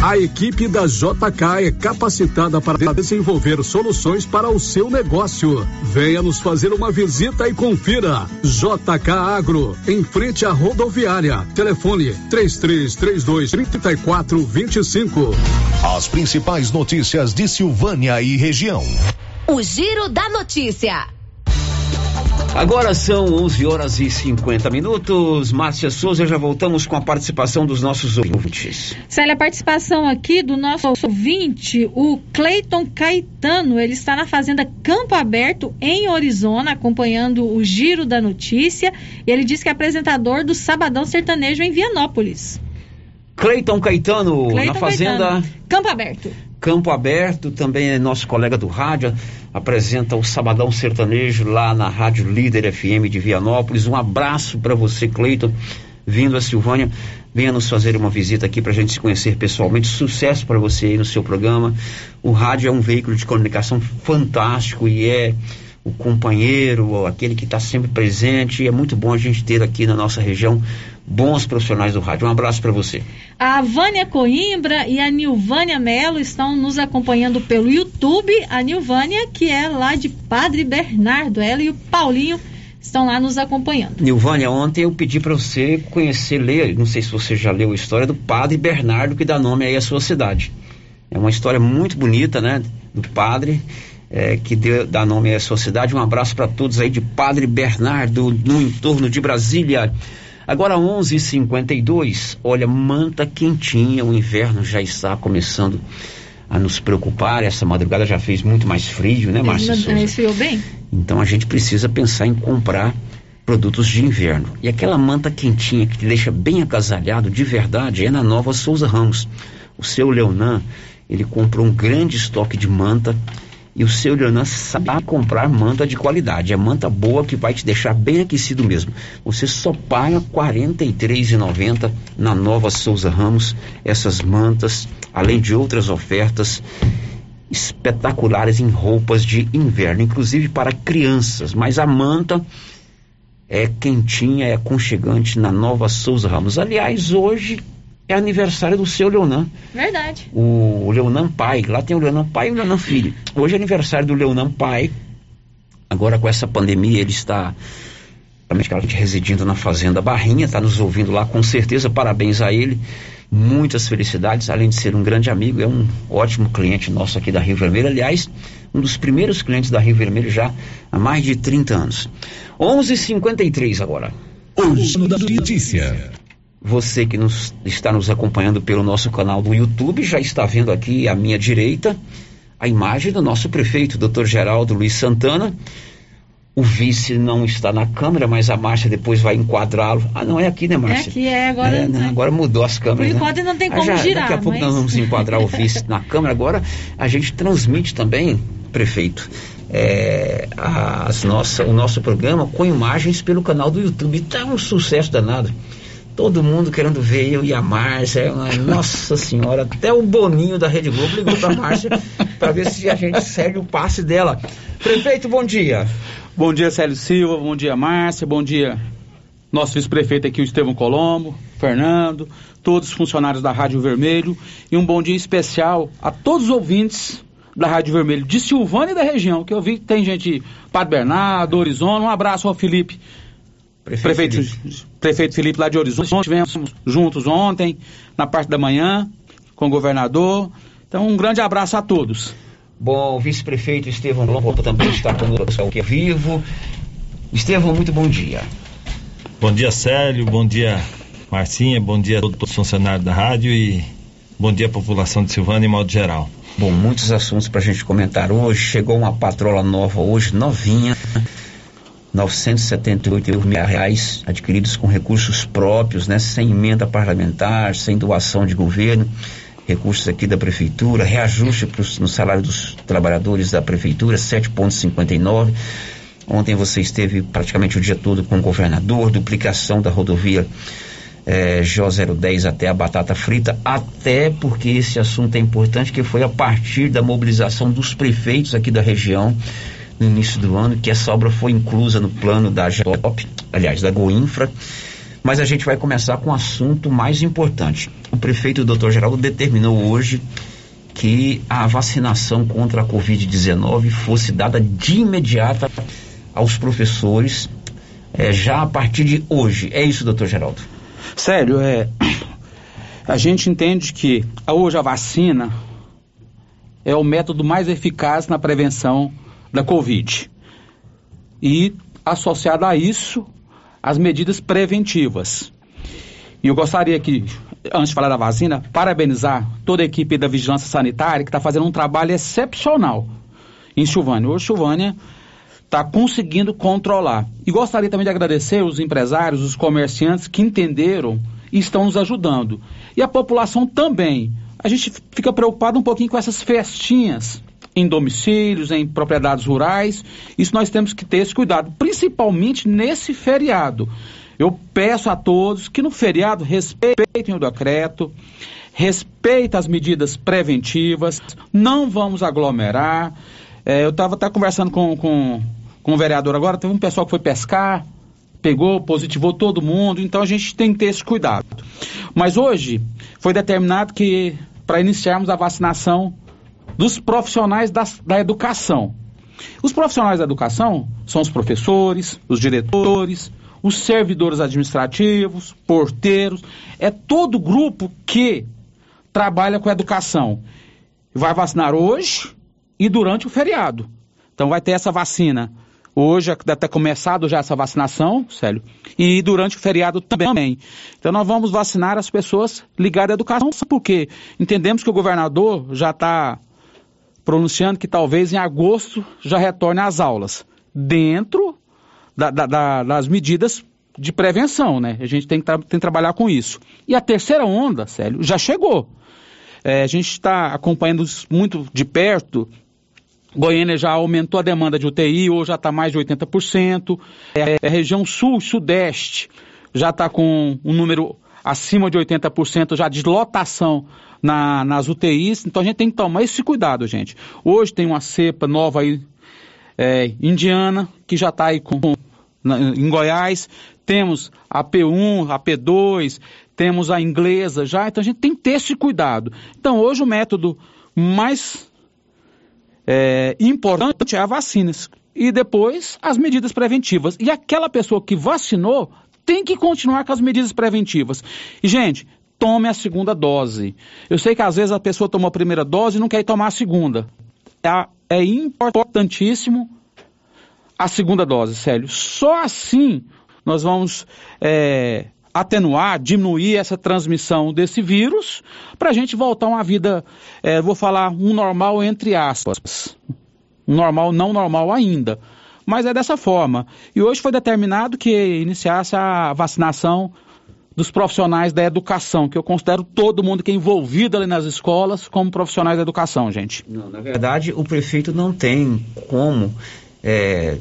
A equipe da JK é capacitada para desenvolver soluções para o seu negócio. Venha nos fazer uma visita e confira. JK Agro, em frente à rodoviária. Telefone 3332 3425. As principais notícias de Silvânia e região. O Giro da Notícia. Agora são 11 horas e 50 minutos. Márcia Souza, já voltamos com a participação dos nossos ouvintes. Célia, a participação aqui do nosso ouvinte, o Cleiton Caetano. Ele está na Fazenda Campo Aberto, em Arizona, acompanhando o giro da notícia. E ele diz que é apresentador do Sabadão Sertanejo em Vianópolis. Cleiton Caetano, Cleiton na Fazenda Caetano. Campo Aberto. Campo Aberto, também é nosso colega do rádio, apresenta o Sabadão Sertanejo lá na Rádio Líder FM de Vianópolis. Um abraço para você, Cleiton, vindo a Silvânia. Venha nos fazer uma visita aqui para a gente se conhecer pessoalmente. Sucesso para você aí no seu programa. O rádio é um veículo de comunicação fantástico e é o companheiro, aquele que está sempre presente. E é muito bom a gente ter aqui na nossa região bons profissionais do rádio. Um abraço para você. A Vânia Coimbra e a Nilvânia Melo estão nos acompanhando pelo YouTube. A Nilvânia, que é lá de Padre Bernardo, ela e o Paulinho estão lá nos acompanhando. Nilvânia, ontem eu pedi para você conhecer, ler, não sei se você já leu a história do Padre Bernardo, que dá nome aí à sua cidade. É uma história muito bonita, né? Do padre. é, que deu, dá nome à sua cidade. Um abraço para todos aí de Padre Bernardo, no entorno de Brasília. Agora 11:52. Olha, manta quentinha. O inverno já está começando a nos preocupar. Essa madrugada já fez muito mais frio, né, Márcia? Esfriou bem? Então a gente precisa pensar em comprar produtos de inverno. E aquela manta quentinha que te deixa bem agasalhado de verdade é na Nova Souza Ramos. O seu Leonan, ele comprou um grande estoque de manta e o seu Leonan sabe comprar manta de qualidade. É manta boa que vai te deixar bem aquecido mesmo. Você só paga R$ 43,90 na Nova Souza Ramos. Essas mantas, além de outras ofertas espetaculares em roupas de inverno, inclusive para crianças. Mas a manta é quentinha, é aconchegante na Nova Souza Ramos. Aliás, hoje é aniversário do seu Leonan, Verdade. o Leonan Pai. Lá tem o Leonan Pai e o Leonan Filho. Hoje é aniversário do Leonan Pai. Agora com essa pandemia ele está praticamente residindo na Fazenda Barrinha, está nos ouvindo lá com certeza. Parabéns a ele. Muitas felicidades, além de ser um grande amigo, é um ótimo cliente nosso aqui da Rio Vermelho. Aliás, um dos primeiros clientes da Rio Vermelho já há mais de 30 anos. 11:53 agora. O Giro da Notícia. Você que nos, está nos acompanhando pelo nosso canal do YouTube já está vendo aqui à minha direita a imagem do nosso prefeito, Dr. Geraldo Luiz Santana. O vice não está na câmera, mas a Márcia depois vai enquadrá-lo. Ah, não é aqui, né, É Márcia? que é agora. É, né, agora mudou as Por câmeras. né? enquanto não tem Ah, como já- girar. Daqui a pouco mas... nós vamos enquadrar o vice na câmera. Agora a gente transmite também, prefeito, é, as nossa, o nosso programa com imagens pelo canal do YouTube. Tá um sucesso danado. Todo mundo querendo ver eu e a Márcia. Nossa Senhora, até o Boninho da Rede Globo ligou pra Márcia para ver se a gente segue o passe dela. Prefeito, bom dia. Bom dia, Célio Silva. Bom dia, Márcia. Bom dia, nosso vice-prefeito aqui, o Estevão Colombo, Fernando, todos os funcionários da Rádio Vermelho. E um bom dia especial a todos os ouvintes da Rádio Vermelho, de Silvânia e da região, que eu vi que tem gente, Padre Bernardo, Horizonte. Um abraço ao Felipe. Prefeito, prefeito Felipe lá de Horizonte. Estivemos juntos ontem, na parte da manhã, com o governador. Então, um grande abraço a todos. Bom, o vice-prefeito Estevão Lombo também está conosco aqui ao vivo. Estevão, muito bom dia. Bom dia, Célio. Bom dia, Marcinha. Bom dia a todos os funcionários da rádio e bom dia à população de Silvânia em modo geral. Bom, muitos assuntos para a gente comentar hoje. Chegou uma patrola nova hoje, novinha. 978 mil reais adquiridos com recursos próprios, né? Sem emenda parlamentar, sem doação de governo, recursos aqui da prefeitura, reajuste pros, no salário dos trabalhadores da prefeitura, 7,59. Ontem você esteve praticamente o dia todo com o governador, duplicação da rodovia é, J010 até a batata frita, até porque esse assunto é importante, que foi a partir da mobilização dos prefeitos aqui da região no início do ano, que essa obra foi inclusa no plano da GOP, aliás, da Goinfra. Mas a gente vai começar com o um assunto mais importante. O prefeito Dr. Geraldo determinou hoje que a vacinação contra a Covid-19 fosse dada de imediata aos professores é, já a partir de hoje. É isso, doutor Geraldo? Sério, é, a gente entende que hoje a vacina é o método mais eficaz na prevenção da Covid. E associado a isso, as medidas preventivas. E eu gostaria que, antes de falar da vacina, parabenizar toda a equipe da Vigilância Sanitária que está fazendo um trabalho excepcional em Silvânia. Hoje, Silvânia está conseguindo controlar. E gostaria também de agradecer os empresários, os comerciantes que entenderam e estão nos ajudando. E a população também. A gente fica preocupado um pouquinho com essas festinhas em domicílios, em propriedades rurais. Isso nós temos que ter esse cuidado, principalmente nesse feriado. Eu peço a todos que no feriado respeitem o decreto, respeitem as medidas preventivas, não vamos aglomerar. É, eu estava até conversando com, com, com o vereador agora, teve um pessoal que foi pescar, pegou, positivou todo mundo, então a gente tem que ter esse cuidado. Mas hoje foi determinado que para iniciarmos a vacinação dos profissionais da, da educação. Os profissionais da educação são os professores, os diretores, os servidores administrativos, porteiros, é todo grupo que trabalha com educação. Vai vacinar hoje e durante o feriado. Então vai ter essa vacina. Hoje deve ter começado já essa vacinação, Célio, e durante o feriado também. Então nós vamos vacinar as pessoas ligadas à educação, porque entendemos que o governador já está pronunciando que talvez em agosto já retorne às aulas, dentro da, da, da, das medidas de prevenção, né? A gente tem que, tem que trabalhar com isso. E a terceira onda, Célio, já chegou. É, a gente está acompanhando muito de perto. Goiânia já aumentou a demanda de UTI, hoje já está mais de 80%. É, a região sul, sudeste, já está com um número acima de 80% já de lotação na, nas UTIs. Então a gente tem que tomar esse cuidado, gente. Hoje tem uma cepa nova aí, é, indiana, que já está aí com, na, em Goiás. Temos a P1, a P2, temos a inglesa já. Então a gente tem que ter esse cuidado. Então hoje o método mais é, importante é a vacina. E depois as medidas preventivas. E aquela pessoa que vacinou tem que continuar com as medidas preventivas. E, gente, tome a segunda dose. Eu sei que às vezes a pessoa tomou a primeira dose e não quer tomar a segunda. É, é importantíssimo a segunda dose, sério. Só assim nós vamos é, atenuar, diminuir essa transmissão desse vírus, para a gente voltar a uma vida, é, vou falar, um normal entre aspas. Um normal, não normal ainda mas é dessa forma. E hoje foi determinado que iniciasse a vacinação dos profissionais da educação, que eu considero todo mundo que é envolvido ali nas escolas como profissionais da educação, gente. Não, na verdade, o prefeito não tem como. É,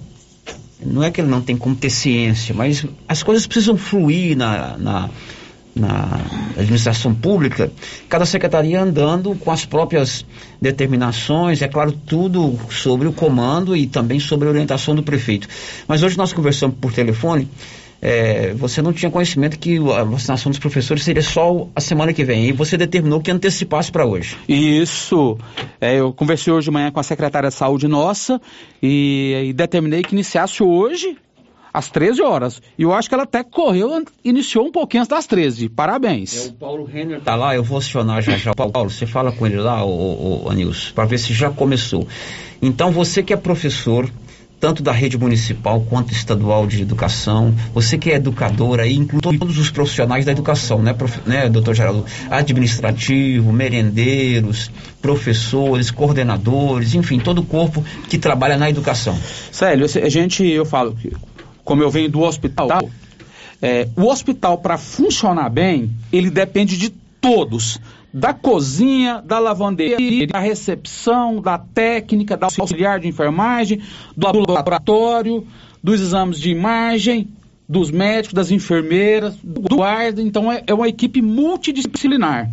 não é que ele não tem como ter ciência, mas as coisas precisam fluir na, na na administração pública, cada secretaria andando com as próprias determinações, é claro, tudo sobre o comando e também sobre a orientação do prefeito. Mas hoje nós conversamos por telefone, é, você não tinha conhecimento que a vacinação dos professores seria só a semana que vem, e você determinou que antecipasse para hoje. Isso, é, eu conversei hoje de manhã com a secretária de saúde nossa e, e determinei que iniciasse hoje às 13 horas. E eu acho que ela até correu, iniciou um pouquinho antes das 13. Parabéns. É, o Paulo Renner tá lá, eu vou acionar já já. Paulo, você fala com ele lá, o, Anilson, para ver se já começou. Então, você que é professor, tanto da rede municipal quanto estadual de educação, você que é educador aí, inclui todos os profissionais da educação, né, prof, né doutor Geraldo? Administrativo, merendeiros, professores, coordenadores, enfim, todo o corpo que trabalha na educação. Sério, a gente, eu falo, como eu venho do hospital, é, o hospital, para funcionar bem, ele depende de todos. Da cozinha, da lavanderia, da recepção, da técnica, da auxiliar de enfermagem, do laboratório, dos exames de imagem, dos médicos, das enfermeiras, do guarda. Então, é, é uma equipe multidisciplinar.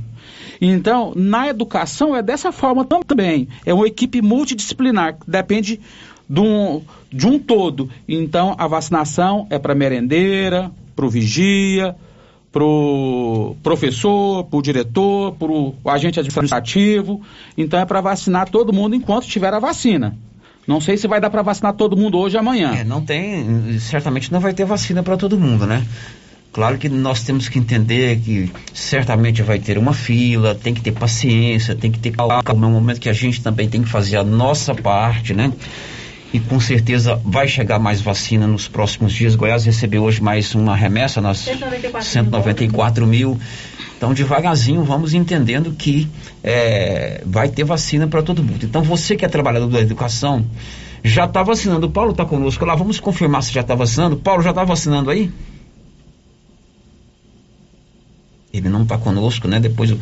Então, na educação é dessa forma também. É uma equipe multidisciplinar, depende de um, de um todo. Então, a vacinação é para merendeira, pro vigia, pro professor, pro diretor, pro agente administrativo. Então é para vacinar todo mundo enquanto tiver a vacina. Não sei se vai dar para vacinar todo mundo hoje ou amanhã. É, não tem, certamente não vai ter vacina para todo mundo, né? Claro que nós temos que entender que certamente vai ter uma fila, tem que ter paciência, tem que ter calma, é um momento que a gente também tem que fazer a nossa parte, né? E com certeza vai chegar mais vacina nos próximos dias. Goiás recebeu hoje mais uma remessa, nós 194, 194 mil. Então, devagarzinho, vamos entendendo que é, vai ter vacina para todo mundo. Então, você que é trabalhador da educação, já está vacinando. O Paulo está conosco lá, vamos confirmar se já está vacinando. Paulo, já está vacinando aí? Ele não está conosco, né? Depois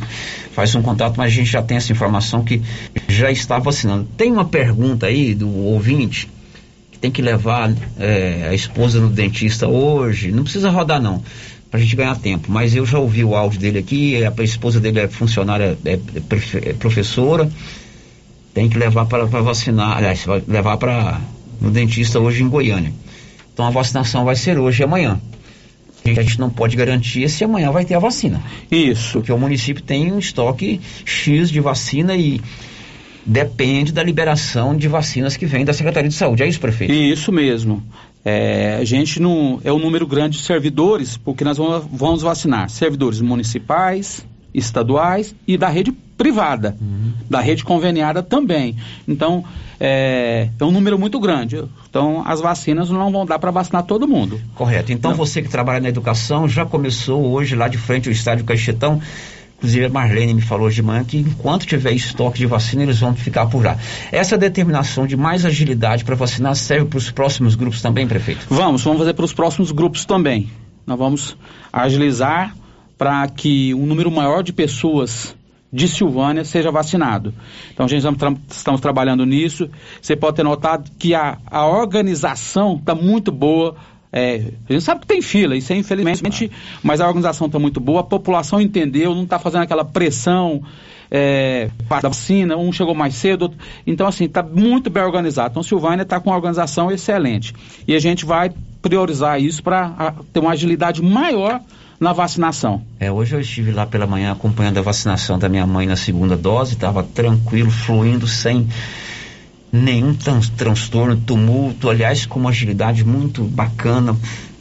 faz um contato, mas a gente já tem essa informação que já está vacinando. Tem uma pergunta aí do ouvinte que tem que levar é, a esposa no dentista hoje. Não precisa rodar, não para a gente ganhar tempo. Mas eu já ouvi o áudio dele aqui, a esposa dele é funcionária, é, é, é professora, tem que levar para vacinar, aliás, levar para no dentista hoje em Goiânia. Então a vacinação vai ser hoje e amanhã. A gente não pode garantir se amanhã vai ter a vacina. Isso. Porque o município tem um estoque X de vacina e depende da liberação de vacinas que vem da Secretaria de Saúde. É isso, prefeito? Isso mesmo. É, a gente não é um número grande de servidores, porque nós vamos, vamos vacinar servidores municipais, estaduais e da rede privada, uhum. da rede conveniada também. Então, é, é, um número muito grande. Então, as vacinas não vão dar para vacinar todo mundo. Correto. Então, não. você que trabalha na educação já começou hoje lá de frente ao estádio Caixetão Inclusive a Marlene me falou hoje de manhã que enquanto tiver estoque de vacina, eles vão ficar por lá. Essa determinação de mais agilidade para vacinar serve para os próximos grupos também, prefeito? Vamos, vamos fazer para os próximos grupos também. Nós vamos agilizar para que um número maior de pessoas de Silvânia seja vacinado. Então, a gente estamos, trabalhando nisso. Você pode ter notado que a, a organização está muito boa é, a gente sabe que tem fila, isso é infelizmente, mas a organização está muito boa, a população entendeu, não está fazendo aquela pressão é, para a vacina, um chegou mais cedo, então assim, está muito bem organizado. Então Silvânia está com uma organização excelente. E a gente vai priorizar isso para ter uma agilidade maior na vacinação. É, hoje eu estive lá pela manhã acompanhando a vacinação da minha mãe na segunda dose, estava tranquilo, fluindo, sem nenhum transtorno, tumulto, aliás, com uma agilidade muito bacana.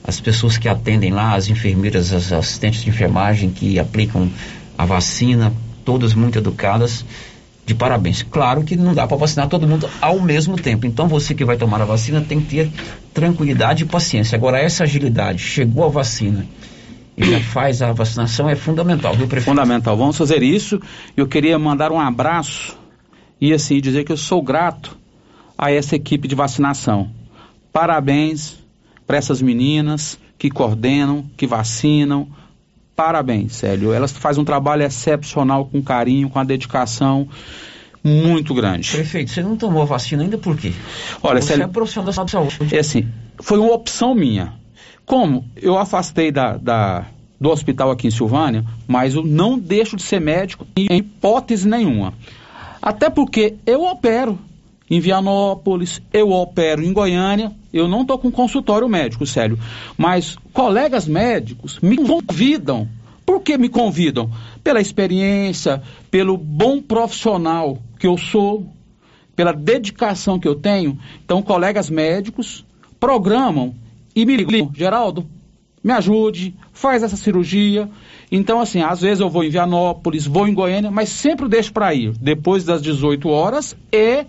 As pessoas que atendem lá, as enfermeiras, as assistentes de enfermagem que aplicam a vacina, todas muito educadas. De parabéns. Claro que não dá para vacinar todo mundo ao mesmo tempo. Então você que vai tomar a vacina tem que ter tranquilidade e paciência. Agora, essa agilidade, chegou a vacina e já faz a vacinação, é fundamental, viu, prefeito? Fundamental. Vamos fazer isso. Eu queria mandar um abraço e assim dizer que eu sou grato a essa equipe de vacinação. Parabéns para essas meninas que coordenam, que vacinam. Parabéns, Célio. Elas fazem um trabalho excepcional com carinho, com a dedicação muito grande. Prefeito, você não tomou a vacina ainda por quê? Olha, você Célio, é profissional da saúde. É assim, foi uma opção minha. Como eu afastei da, da, do hospital aqui em Silvânia, mas eu não deixo de ser médico em hipótese nenhuma. Até porque eu opero em Vianópolis, eu opero em Goiânia, eu não estou com consultório médico, sério, mas colegas médicos me convidam. Por que me convidam? Pela experiência, pelo bom profissional que eu sou, pela dedicação que eu tenho. Então, colegas médicos programam e me ligam, Geraldo, me ajude, faz essa cirurgia. Então, assim, às vezes eu vou em Vianópolis, vou em Goiânia, mas sempre deixo para ir depois das 18 horas e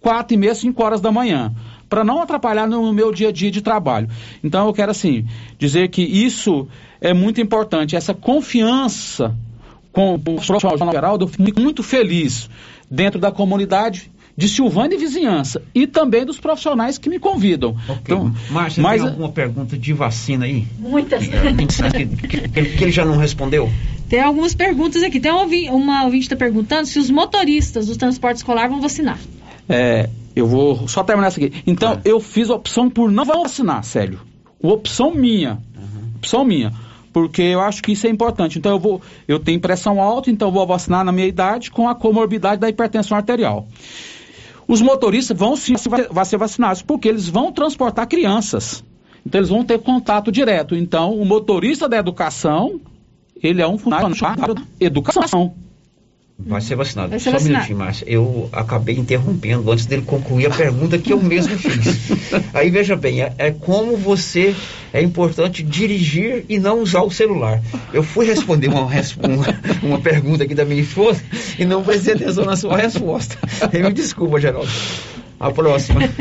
quatro e meia, cinco horas da manhã, para não atrapalhar no meu dia a dia de trabalho. Então eu quero assim dizer que isso é muito importante, essa confiança com o profissional geral, eu fico muito feliz dentro da comunidade de Silvânia e vizinhança e também dos profissionais que me convidam. Okay. Então, Márcia, mas, tem alguma pergunta de vacina aí? Muitas. Que, que, que, que, ele já não respondeu? Tem algumas perguntas aqui. Tem uma, uma ouvinte está perguntando se os motoristas do transporte escolar vão vacinar. É, eu vou só terminar isso aqui. Então, eu fiz a opção por não vacinar, sério. Opção minha. Uhum. Opção minha. Porque eu acho que isso é importante. Então, eu vou. Eu tenho pressão alta, então eu vou vacinar na minha idade com a comorbidade da hipertensão arterial. Os motoristas vão sim ser vacinados, porque eles vão transportar crianças. Então eles vão ter contato direto. Então o motorista da educação, ele é um funcionário da educação. Vai ser vacinado. Vai ser Só vacinado. um minutinho, Márcia. Eu acabei interrompendo antes dele concluir a pergunta que eu mesmo fiz. Aí veja bem, é, é como você é importante dirigir e não usar o celular. Eu fui responder uma, uma, uma pergunta aqui da minha esposa e não prestei atenção na sua resposta. Eu me desculpa, Geraldo. A próxima.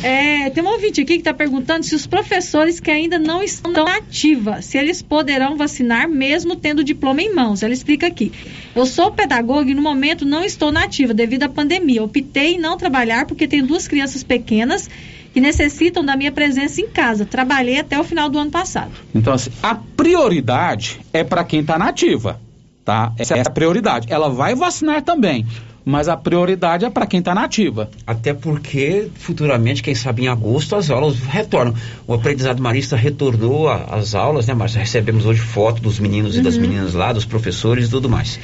É, tem um ouvinte aqui que está perguntando se os professores que ainda não estão na ativa, se eles poderão vacinar mesmo tendo o diploma em mãos. Ela explica aqui. Eu sou pedagoga e no momento não estou na ativa devido à pandemia. Optei em não trabalhar porque tenho duas crianças pequenas que necessitam da minha presença em casa. Trabalhei até o final do ano passado. Então, assim, a prioridade é para quem está nativa, tá? Essa é a prioridade. Ela vai vacinar também, mas a prioridade é para quem está nativa. Até porque futuramente, quem sabe em agosto, as aulas retornam. O aprendizado marista retornou às aulas, né, Márcia? Recebemos hoje foto dos meninos e das Uhum. meninas lá, dos professores e tudo mais.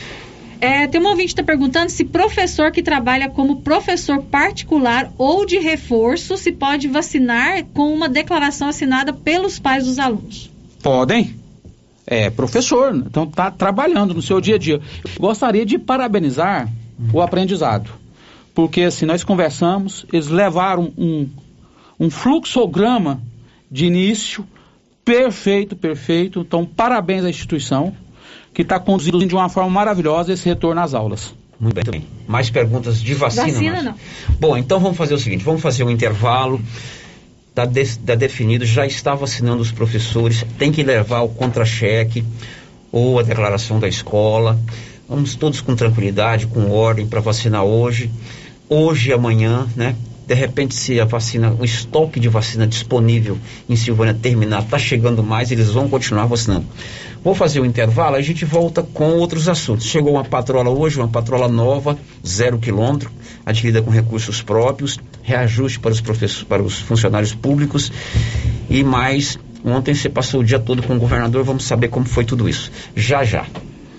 É, tem um ouvinte que está perguntando se professor que trabalha como professor particular ou de reforço se pode vacinar com uma declaração assinada pelos pais dos alunos. Podem. É professor, então está trabalhando no seu dia a dia. Gostaria de parabenizar o aprendizado, porque assim nós conversamos, eles levaram um, um fluxograma de início perfeito, perfeito. Então parabéns à instituição que está conduzindo de uma forma maravilhosa esse retorno às aulas. Muito bem. Mais perguntas de vacina? Vacina não. Bom, então vamos fazer o seguinte: vamos fazer um intervalo. Está tá definido, já está vacinando os professores, tem que levar o contra-cheque ou a declaração da escola. Vamos todos com tranquilidade, com ordem para vacinar hoje, hoje e amanhã, né? De repente, se a vacina, o estoque de vacina disponível em Silvânia terminar, está chegando mais, eles vão continuar vacinando. Vou fazer o intervalo, a gente volta com outros assuntos. Chegou uma patrola hoje, uma patrola nova, zero quilômetro, adquirida com recursos próprios, reajuste para os professores, para os funcionários públicos e mais. Ontem você passou o dia todo com o governador, vamos saber como foi tudo isso. Já já.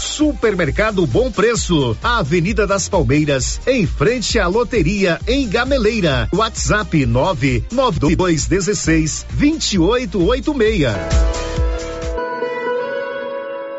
Supermercado Bom Preço, Avenida das Palmeiras, em frente à loteria em Gameleira. WhatsApp 99216 2886.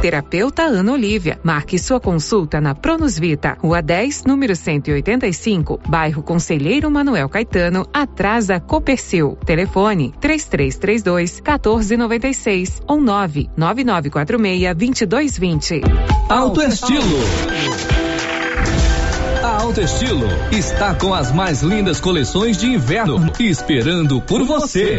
Terapeuta Ana Olivia. Marque sua consulta na Pronus Vita, Rua 10, número 185, bairro Conselheiro Manuel Caetano, atrás da Copercil. Telefone 3332 1496 ou 99946 2220. Alto Estilo. A Alto Estilo está com as mais lindas coleções de inverno esperando por você.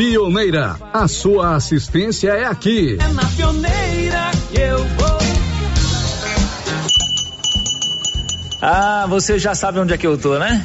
Pioneira, a sua assistência é aqui. É na pioneira que eu vou. Ah, você já sabe onde é que eu tô, né?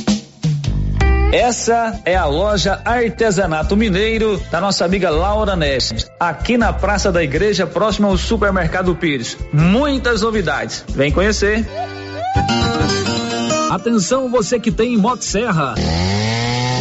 Essa é a loja Artesanato Mineiro da nossa amiga Laura Neves, aqui na Praça da Igreja, próximo ao Supermercado Pires. Muitas novidades. Vem conhecer. Atenção você que tem Motosserra.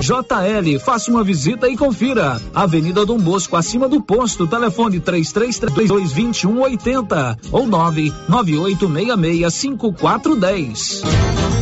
JL, faça uma visita e confira. Avenida Dom Bosco, acima do posto, telefone 33322180 ou 998665410.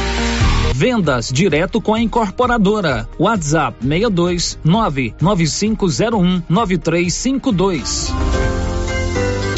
Vendas direto com a incorporadora. WhatsApp 62 99501 9352.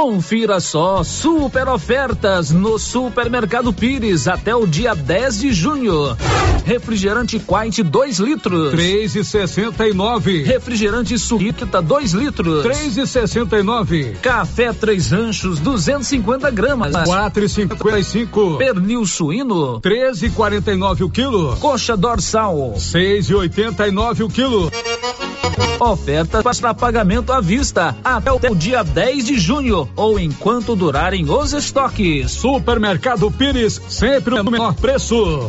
Confira só super ofertas no Supermercado Pires até o dia 10 de junho. Refrigerante Quite 2 litros. Três e sessenta e nove. Refrigerante Suíta 2 litros. Três e sessenta e nove. Café Três Ranchos 250 gramas. Quatro e cinquenta e cinco. Pernil suíno. Treze e quarenta e nove o quilo. Coxa dorsal. Seis e oitenta e nove o quilo. Oferta para pagamento à vista até o dia 10 de junho ou enquanto durarem os estoques. Supermercado Pires, sempre no menor preço.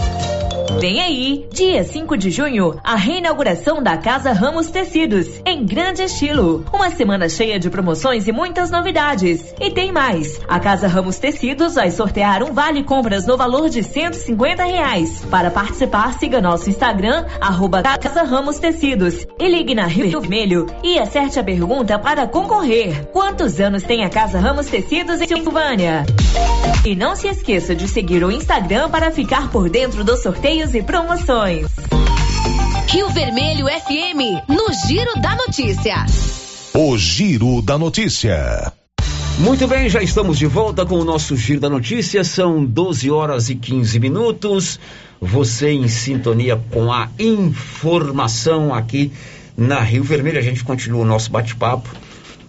Vem aí, dia 5 de junho, a reinauguração da Casa Ramos Tecidos, em grande estilo. Uma semana cheia de promoções e muitas novidades. E tem mais, a Casa Ramos Tecidos vai sortear um vale compras no valor de 150 reais. Para participar, siga nosso Instagram, arroba Casa Ramos Tecidos. E ligue na Rio Vermelho e acerte a pergunta para concorrer. Quantos anos tem a Casa Ramos Tecidos em Silvânia? E não se esqueça de seguir o Instagram para ficar por dentro dos sorteios e promoções. Rio Vermelho FM, no Giro da Notícia. O Giro da Notícia. Muito bem, já estamos de volta com o nosso Giro da Notícia. São 12 horas e 15 minutos. Você em sintonia com a informação aqui na Rio Vermelho. A gente continua o nosso bate-papo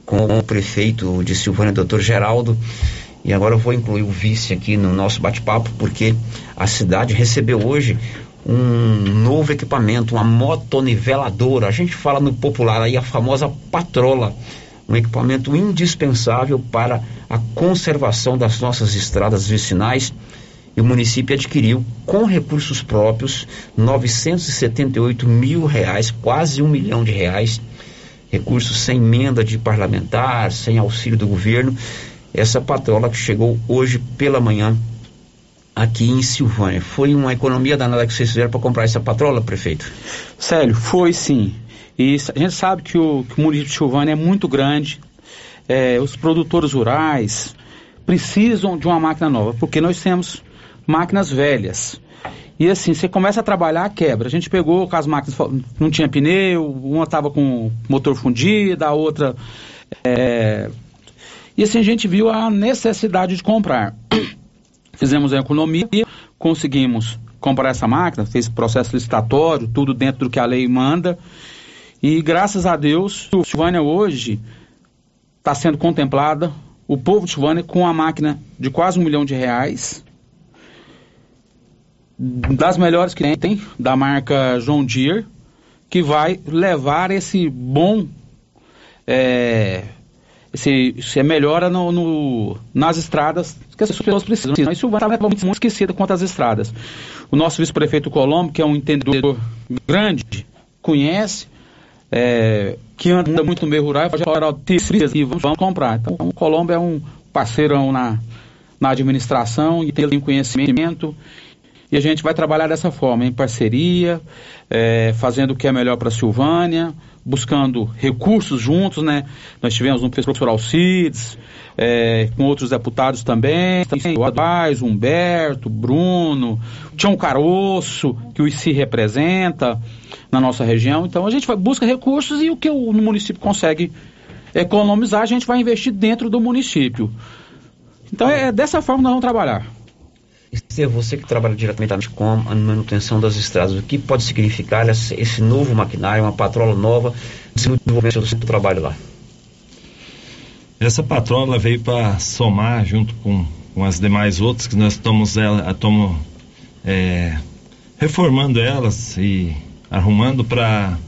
com o prefeito de Silvânia, doutor Geraldo. E agora eu vou incluir o vice aqui no nosso bate-papo, porque a cidade recebeu hoje um novo equipamento, uma motoniveladora. A gente fala no popular aí a famosa patrola, um equipamento indispensável para a conservação das nossas estradas vicinais. E o município adquiriu com recursos próprios 978 mil reais, quase um milhão de reais, recursos sem emenda de parlamentar, sem auxílio do governo essa patrola que chegou hoje pela manhã aqui em Silvânia. Foi uma economia danada que vocês fizeram para comprar essa patrola, prefeito? Célio, foi sim. E a gente sabe que o, que o município de Silvânia é muito grande. É, os produtores rurais precisam de uma máquina nova, porque nós temos máquinas velhas. E assim, você começa a trabalhar, quebra. A gente pegou com as máquinas, não tinha pneu, uma estava com motor fundido, a outra é, e assim a gente viu a necessidade de comprar. Fizemos a economia, conseguimos comprar essa máquina, fez processo licitatório, tudo dentro do que a lei manda. E graças a Deus, Silvânia hoje está sendo contemplada, o povo de Silvânia, com a máquina de quase um milhão de reais, das melhores que tem, da marca John Deere, que vai levar esse bom é, se, se melhora no, no, nas estradas que as pessoas precisam. Isso Silvânia estava muito, esquecida quanto às estradas. O nosso vice-prefeito Colombo, que é um entendedor grande, conhece, é, que anda muito no meio rural, fala, e vamos, vamos comprar. Então, o Colombo é um parceirão na, na administração e tem conhecimento. E a gente vai trabalhar dessa forma, em parceria, é, fazendo o que é melhor para a Silvânia, buscando recursos juntos, né? Nós tivemos um professor Alcides, é, com outros deputados também, o Adais, Humberto, Bruno, Tião Caroço, que o ICI representa na nossa região. Então a gente vai, busca recursos e o que o município consegue economizar, a gente vai investir dentro do município. Então é dessa forma que nós vamos trabalhar. Ser você que trabalha diretamente com a manutenção das estradas, o que pode significar esse, novo maquinário, uma patrola nova, desenvolvimento do seu trabalho lá? Essa patrola veio para somar junto com, com as demais outras que nós estamos, ela, estamos é, reformando elas e arrumando para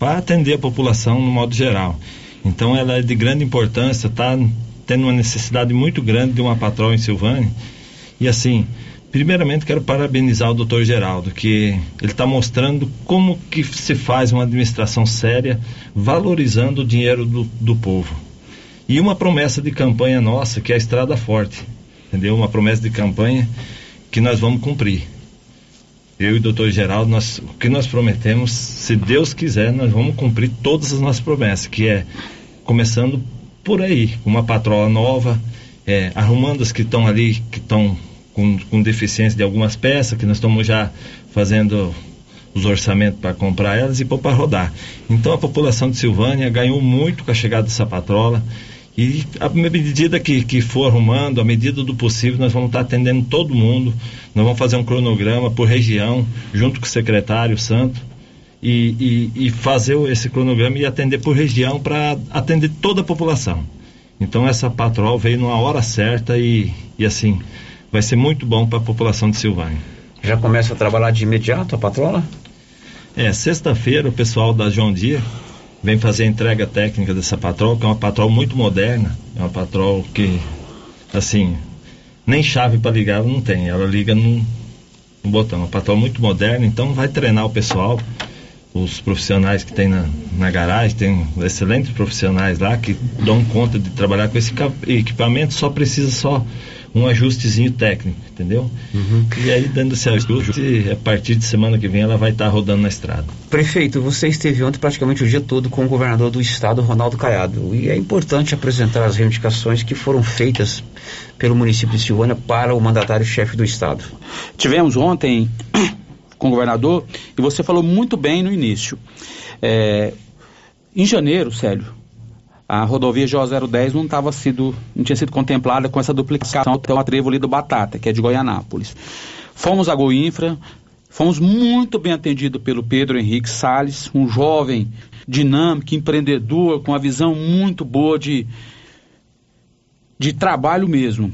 atender a população no modo geral. Então ela é de grande importância, está tendo uma necessidade muito grande de uma patrola em Silvânia e assim, primeiramente quero parabenizar o doutor Geraldo, que ele está mostrando como que se faz uma administração séria, valorizando o dinheiro do, do povo. E uma promessa de campanha nossa, que é a Estrada Forte, entendeu? Uma promessa de campanha que nós vamos cumprir. Eu e o doutor Geraldo, nós, o que nós prometemos, se Deus quiser, nós vamos cumprir todas as nossas promessas, que é começando por aí, uma patroa nova, é, arrumando as que estão ali, que estão com, com deficiência de algumas peças, que nós estamos já fazendo os orçamentos para comprar elas e pôr para rodar. Então a população de Silvânia ganhou muito com a chegada dessa patrola. E à medida que, que for arrumando, à medida do possível, nós vamos estar atendendo todo mundo. Nós vamos fazer um cronograma por região, junto com o secretário Santo, e, e, e fazer esse cronograma e atender por região para atender toda a população. Então essa patrol veio numa hora certa e, e assim, vai ser muito bom para a população de Silvânia. Já começa a trabalhar de imediato a patrola? É, sexta-feira o pessoal da João Dia vem fazer a entrega técnica dessa patrol, que é uma patrol muito moderna, é uma patrol que, assim, nem chave para ligar ela não tem, ela liga no, no botão. Uma patroa muito moderna, então vai treinar o pessoal, os profissionais que tem na, na garagem, tem excelentes profissionais lá que dão conta de trabalhar com esse equipamento, só precisa só um ajustezinho técnico, entendeu? E aí, dando-se ajuste, a partir de semana que vem ela vai estar rodando na estrada. Prefeito, você esteve ontem praticamente o dia todo com o governador do estado, Ronaldo Caiado. E é importante apresentar as reivindicações que foram feitas pelo município de Silvânia para o mandatário-chefe do estado. Tivemos ontem com o governador e você falou muito bem no início. É, em janeiro, Célio, a rodovia GO010 não, tava sido, não tinha sido contemplada com essa duplicação até o trevo ali do Batata, que é de Goianápolis. Fomos a Goinfra, fomos muito bem atendidos pelo Pedro Henrique Salles, um jovem dinâmico, empreendedor, com uma visão muito boa de, de trabalho mesmo.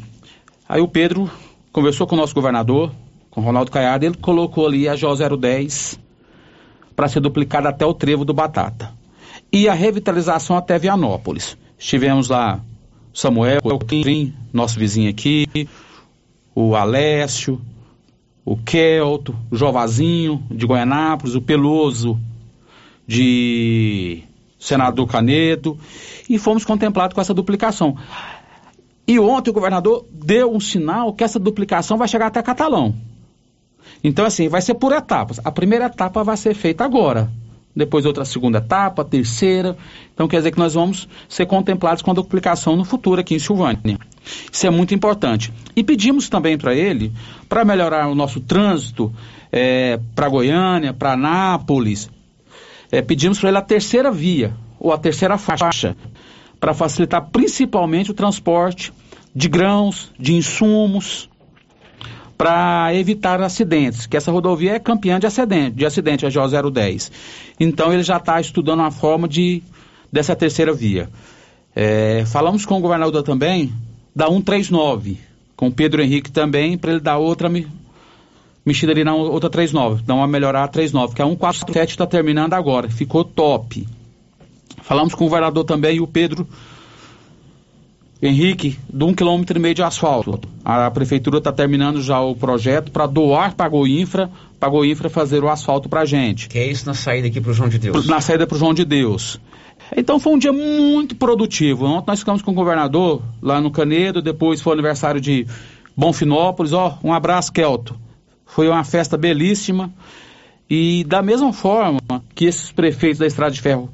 Aí o Pedro conversou com o nosso governador, com o Ronaldo Caiado, ele colocou ali a GO010 para ser duplicada até o trevo do Batata. E a revitalização até Vianópolis. Estivemos lá, Samuel, Clim, nosso vizinho aqui, o Alessio, o Kelto, o Jovazinho de Goianápolis, o Peloso de Senador Canedo, e fomos contemplados com essa duplicação. E ontem o governador deu um sinal que essa duplicação vai chegar até Catalão. Então, assim, vai ser por etapas. A primeira etapa vai ser feita agora. Depois outra segunda etapa, terceira. Então quer dizer que nós vamos ser contemplados com a duplicação no futuro aqui em Silvânia. Isso é muito importante. E pedimos também para ele, para melhorar o nosso trânsito é, para Goiânia, para Anápolis, é, pedimos para ele a terceira via, ou a terceira faixa, para facilitar principalmente o transporte de grãos, de insumos, para evitar acidentes, que essa rodovia é campeã de acidente, de acidente, a GO010. Então ele já está estudando uma forma de dessa terceira via. É, falamos com o governador também da 139, com o Pedro Henrique também, para ele dar outra me- mexida ali na outra 39, dar uma melhorar a 39, que a 147 está terminando agora, ficou top. Falamos com o governador também e o Pedro Henrique, de um quilômetro e meio de asfalto. A prefeitura está terminando já o projeto para doar para a Goinfra, para a Goinfra fazer o asfalto para a gente. Que é isso na saída aqui para o João de Deus. Na saída para o João de Deus. Então foi um dia muito produtivo. Ontem nós ficamos com o governador lá no Canedo, depois foi o aniversário de Bonfinópolis. Ó, um abraço, Kelto. Foi uma festa belíssima. E da mesma forma que esses prefeitos da Estrada de Ferro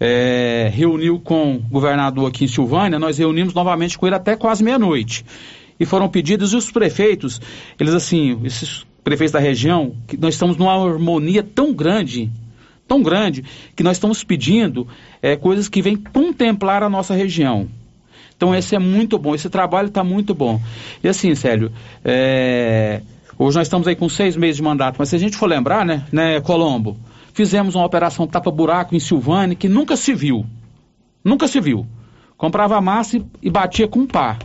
é, reuniu com o governador aqui em Silvânia, nós reunimos novamente com ele até quase meia-noite. E foram pedidos, e os prefeitos, eles assim, esses prefeitos da região, que nós estamos numa harmonia tão grande, tão grande, que nós estamos pedindo é, coisas que vêm contemplar a nossa região. Então esse é muito bom, esse trabalho está muito bom. E assim, Célio, é, hoje nós estamos aí com seis meses de mandato, mas se a gente for lembrar, né, né Colombo, fizemos uma operação tapa-buraco em Silvânia que nunca se viu. Nunca se viu. Comprava massa e, e batia com pá.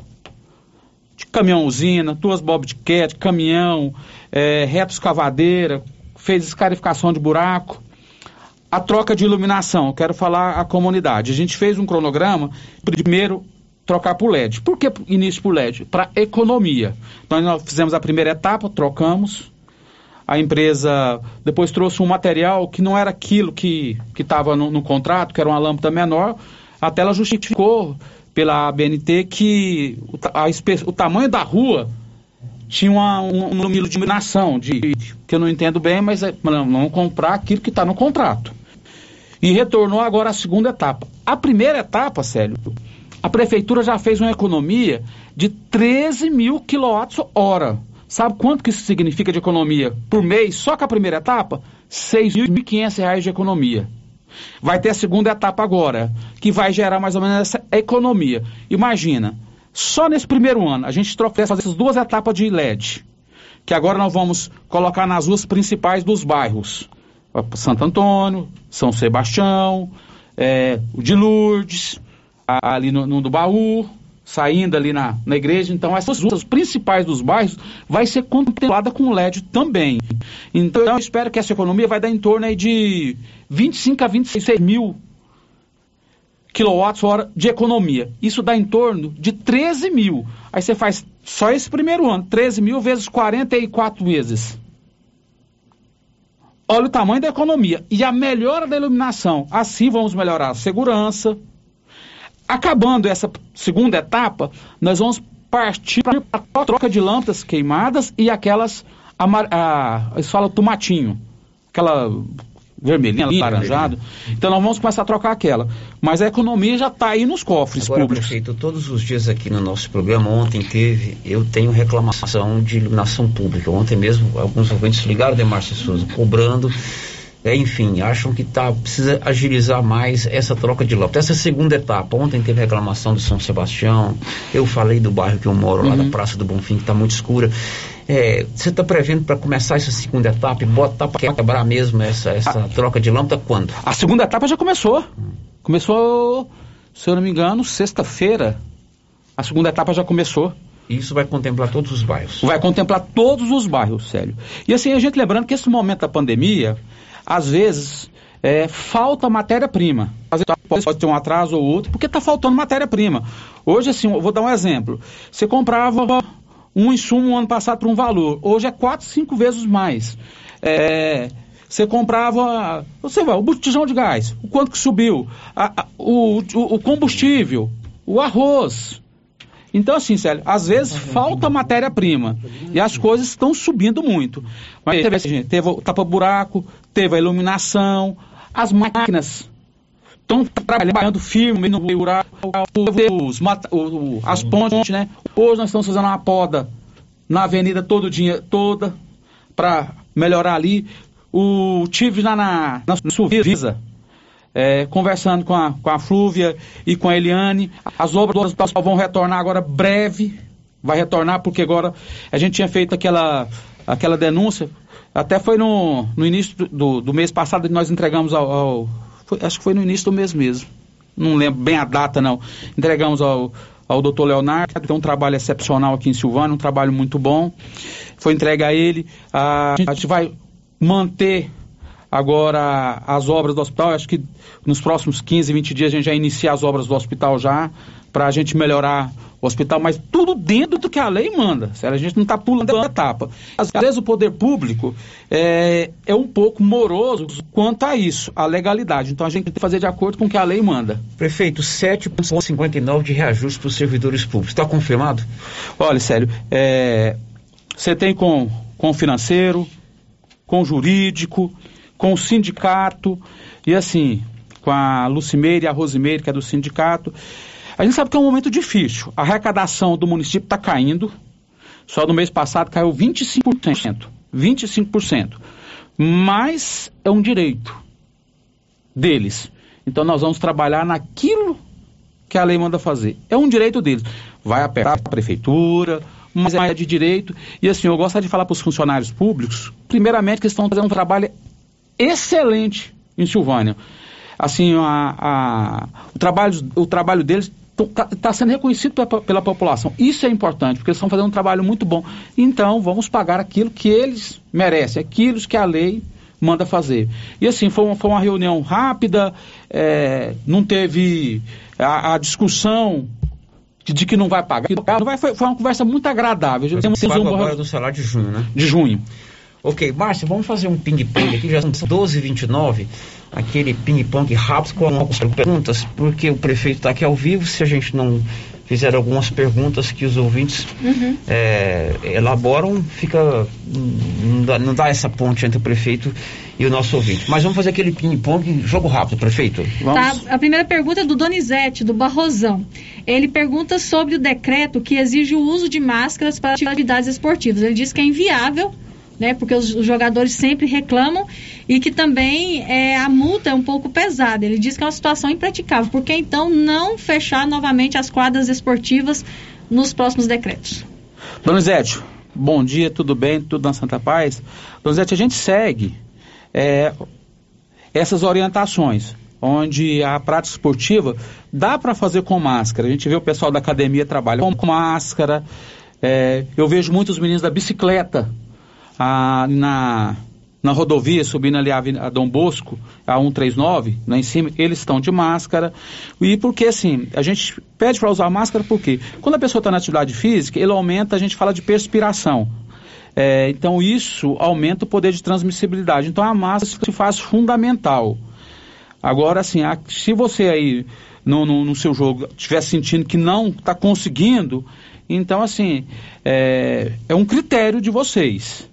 De caminhão usina, duas bobcat, caminhão, é, reto escavadeira, fez escarificação de buraco. A troca de iluminação, quero falar à comunidade. A gente fez um cronograma, primeiro trocar por LED. Por que início por LED? Para economia. Então nós fizemos a primeira etapa, trocamos, a empresa depois trouxe um material que não era aquilo que estava no, no, contrato, que era uma lâmpada menor, até ela justificou pela ABNT que o, a, o tamanho da rua tinha uma, um, um número de iluminação, de, que eu não entendo bem, mas é, não, não comprar aquilo que está no contrato. E retornou agora a segunda etapa. A primeira etapa, Célio, a prefeitura já fez uma economia de 13 mil quilowatts-hora. Sabe quanto que isso significa de economia por mês? Só com a primeira etapa, R$ 6.500 de economia. Vai ter a segunda etapa agora, que vai gerar mais ou menos essa economia. Imagina, só nesse primeiro ano, a gente troca essas duas etapas de LED, que agora nós vamos colocar nas ruas principais dos bairros. Santo Antônio, São Sebastião, é, o de Lourdes, ali no, no do Baú, saindo ali na, na igreja. Então, essas ruas principais dos bairros vai ser contemplada com LED também. Então, eu espero que essa economia vai dar em torno aí de 25 a 26 mil quilowatts-hora de economia. Isso dá em torno de 13 mil. Aí você faz só esse primeiro ano, 13 mil vezes 44 meses. olha o tamanho da economia e a melhora da iluminação. Assim vamos melhorar a segurança. Acabando essa segunda etapa, nós vamos partir para a troca de lâmpadas queimadas e aquelas, amar, a, eles falam tomatinho, aquela vermelhinha, laranjado. Então nós vamos começar a trocar aquela. Mas a economia já está aí nos cofres Agora, públicos. prefeito, todos os dias aqui no nosso programa, ontem teve, eu tenho reclamação de iluminação pública. Ontem mesmo, alguns ouvintes ligaram, Demarcio Souza, cobrando. É, enfim, acham que tá, precisa agilizar mais essa troca de lâmpada. Essa segunda etapa, ontem teve reclamação do São Sebastião, eu falei do bairro que eu moro, lá da Praça do Bonfim, que está muito escura. É, você está prevendo para começar essa segunda etapa e botar para quebrar mesmo essa, essa troca de lâmpada quando? A segunda etapa já começou. Começou, se eu não me engano, sexta-feira. A segunda etapa já começou. Isso vai contemplar todos os bairros. Vai contemplar todos os bairros, Célio. E assim, a gente lembrando que esse momento da pandemia, às vezes, é, falta matéria-prima. Às vezes pode, ter um atraso ou outro, porque está faltando matéria-prima. Hoje, assim, vou dar um exemplo. Você comprava um insumo ano passado por um valor, hoje é quatro, cinco vezes mais. É, você comprava, você vai, o botijão de gás, o quanto que subiu, a- a- o- o combustível, o arroz. Então, assim, Célio, às vezes falta matéria-prima e as coisas estão subindo muito. Mas teve, assim, teve o tapa-buraco, teve a iluminação, as máquinas estão trabalhando firme no buraco, os, o- as pontes, né? Hoje nós estamos fazendo uma poda na avenida todo dia, toda, para melhorar ali. O tive lá na, na Suvisa, é, conversando com a, com a Flúvia e com a Eliane. As obras do hospital vão retornar agora breve. Vai retornar porque agora a gente tinha feito aquela, aquela denúncia. Até foi no, no início do, do, mês passado que nós entregamos ao. ao- foi- acho que foi no início do mês mesmo. Não lembro bem a data, não. Entregamos ao, ao doutor Leonardo, que tem um trabalho excepcional aqui em Silvânia, um trabalho muito bom. Foi entregue a ele. A gente vai manter agora as obras do hospital. Acho que nos próximos 15, 20 dias a gente já inicia as obras do hospital já, para a gente melhorar o hospital, mas tudo dentro do que a lei manda. Sério, a gente não está pulando a etapa. Às vezes o poder público é, é um pouco moroso quanto a isso, a legalidade. Então a gente tem que fazer de acordo com o que a lei manda. Prefeito, 7,59 de reajuste para os servidores públicos. Está confirmado? Olha, sério, é, você tem com, com o financeiro, com o jurídico, com o sindicato, e assim, com a Lucimeire e a Rosimeire, que é do sindicato. A gente sabe que é um momento difícil. A arrecadação do município está caindo. Só no mês passado caiu 25%. 25%. Mas é um direito deles. Então nós vamos trabalhar naquilo que a lei manda fazer. É um direito deles. Vai apertar a prefeitura, mas é de direito. E assim, eu gostaria de falar para os funcionários públicos, primeiramente, que estão fazendo um trabalho excelente em Silvânia. Assim, a- a- o, trabalho, o trabalho deles está sendo reconhecido pela, pela população. Isso é importante, porque eles estão fazendo um trabalho muito bom. Então, vamos pagar aquilo que eles merecem, aquilo que a lei manda fazer. E assim, foi uma, foi uma reunião rápida, é, não teve a, a discussão de, de que não vai pagar, não vai, foi, foi uma conversa muito agradável. Temos um agora do salário de junho, né? de junho. Ok, Márcio, vamos fazer um ping-pong aqui, já são 12h29, aquele ping-pong rápido com algumas perguntas, porque o prefeito está aqui ao vivo, se a gente não fizer algumas perguntas que os ouvintes Uhum. é, elaboram, fica. Não dá, não dá essa ponte entre o prefeito e o nosso ouvinte. Mas vamos fazer aquele ping-pong, jogo rápido, prefeito. Tá, a primeira pergunta é do Donizete, do Barrosão. Ele pergunta sobre o decreto que exige o uso de máscaras para atividades esportivas. Ele diz que é inviável, né, porque os, os jogadores sempre reclamam e que também é, a multa é um pouco pesada. Ele diz que é uma situação impraticável. Por que então não fechar novamente as quadras esportivas nos próximos decretos? Donizete, bom dia, tudo bem? Tudo na Santa Paz? Donizete, a gente segue é, essas orientações, onde a prática esportiva dá para fazer com máscara. A gente vê o pessoal da academia trabalhar com máscara. É, eu vejo muitos meninos da bicicleta ah, na, na rodovia, subindo ali a, a Dom Bosco, a 139, lá em cima, eles estão de máscara. E porque assim, a gente pede para usar máscara porque quando a pessoa está na atividade física, ele aumenta, a gente fala de perspiração. É, então isso aumenta o poder de transmissibilidade. Então a máscara se faz fundamental. Agora, assim, a, se você aí no, no, no seu jogo estiver sentindo que não está conseguindo, então assim, é, é um critério de vocês,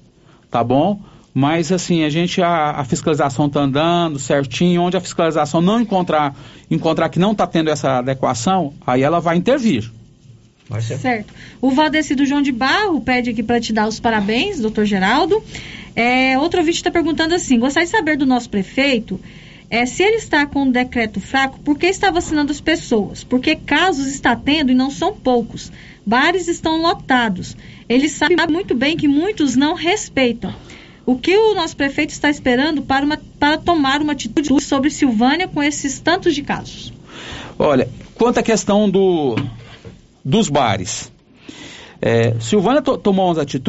tá bom? Mas assim, a gente, a, a fiscalização está andando certinho, onde a fiscalização não encontrar, encontrar que não está tendo essa adequação, aí ela vai intervir. Vai ser. Certo. O Valdecido João de Barro pede aqui para te dar os parabéns, doutor Geraldo. É, outro ouvinte está perguntando assim: gostaria de saber do nosso prefeito é, se ele está com um decreto fraco, por que está vacinando as pessoas? Porque casos está tendo e não são poucos. Bares estão lotados. Ele sabe muito bem que muitos não respeitam. O que o nosso prefeito está esperando para, uma, para tomar uma atitude sobre Silvânia com esses tantos de casos? Olha, quanto à questão do, dos bares. É, Silvânia to, tomou umas atitudes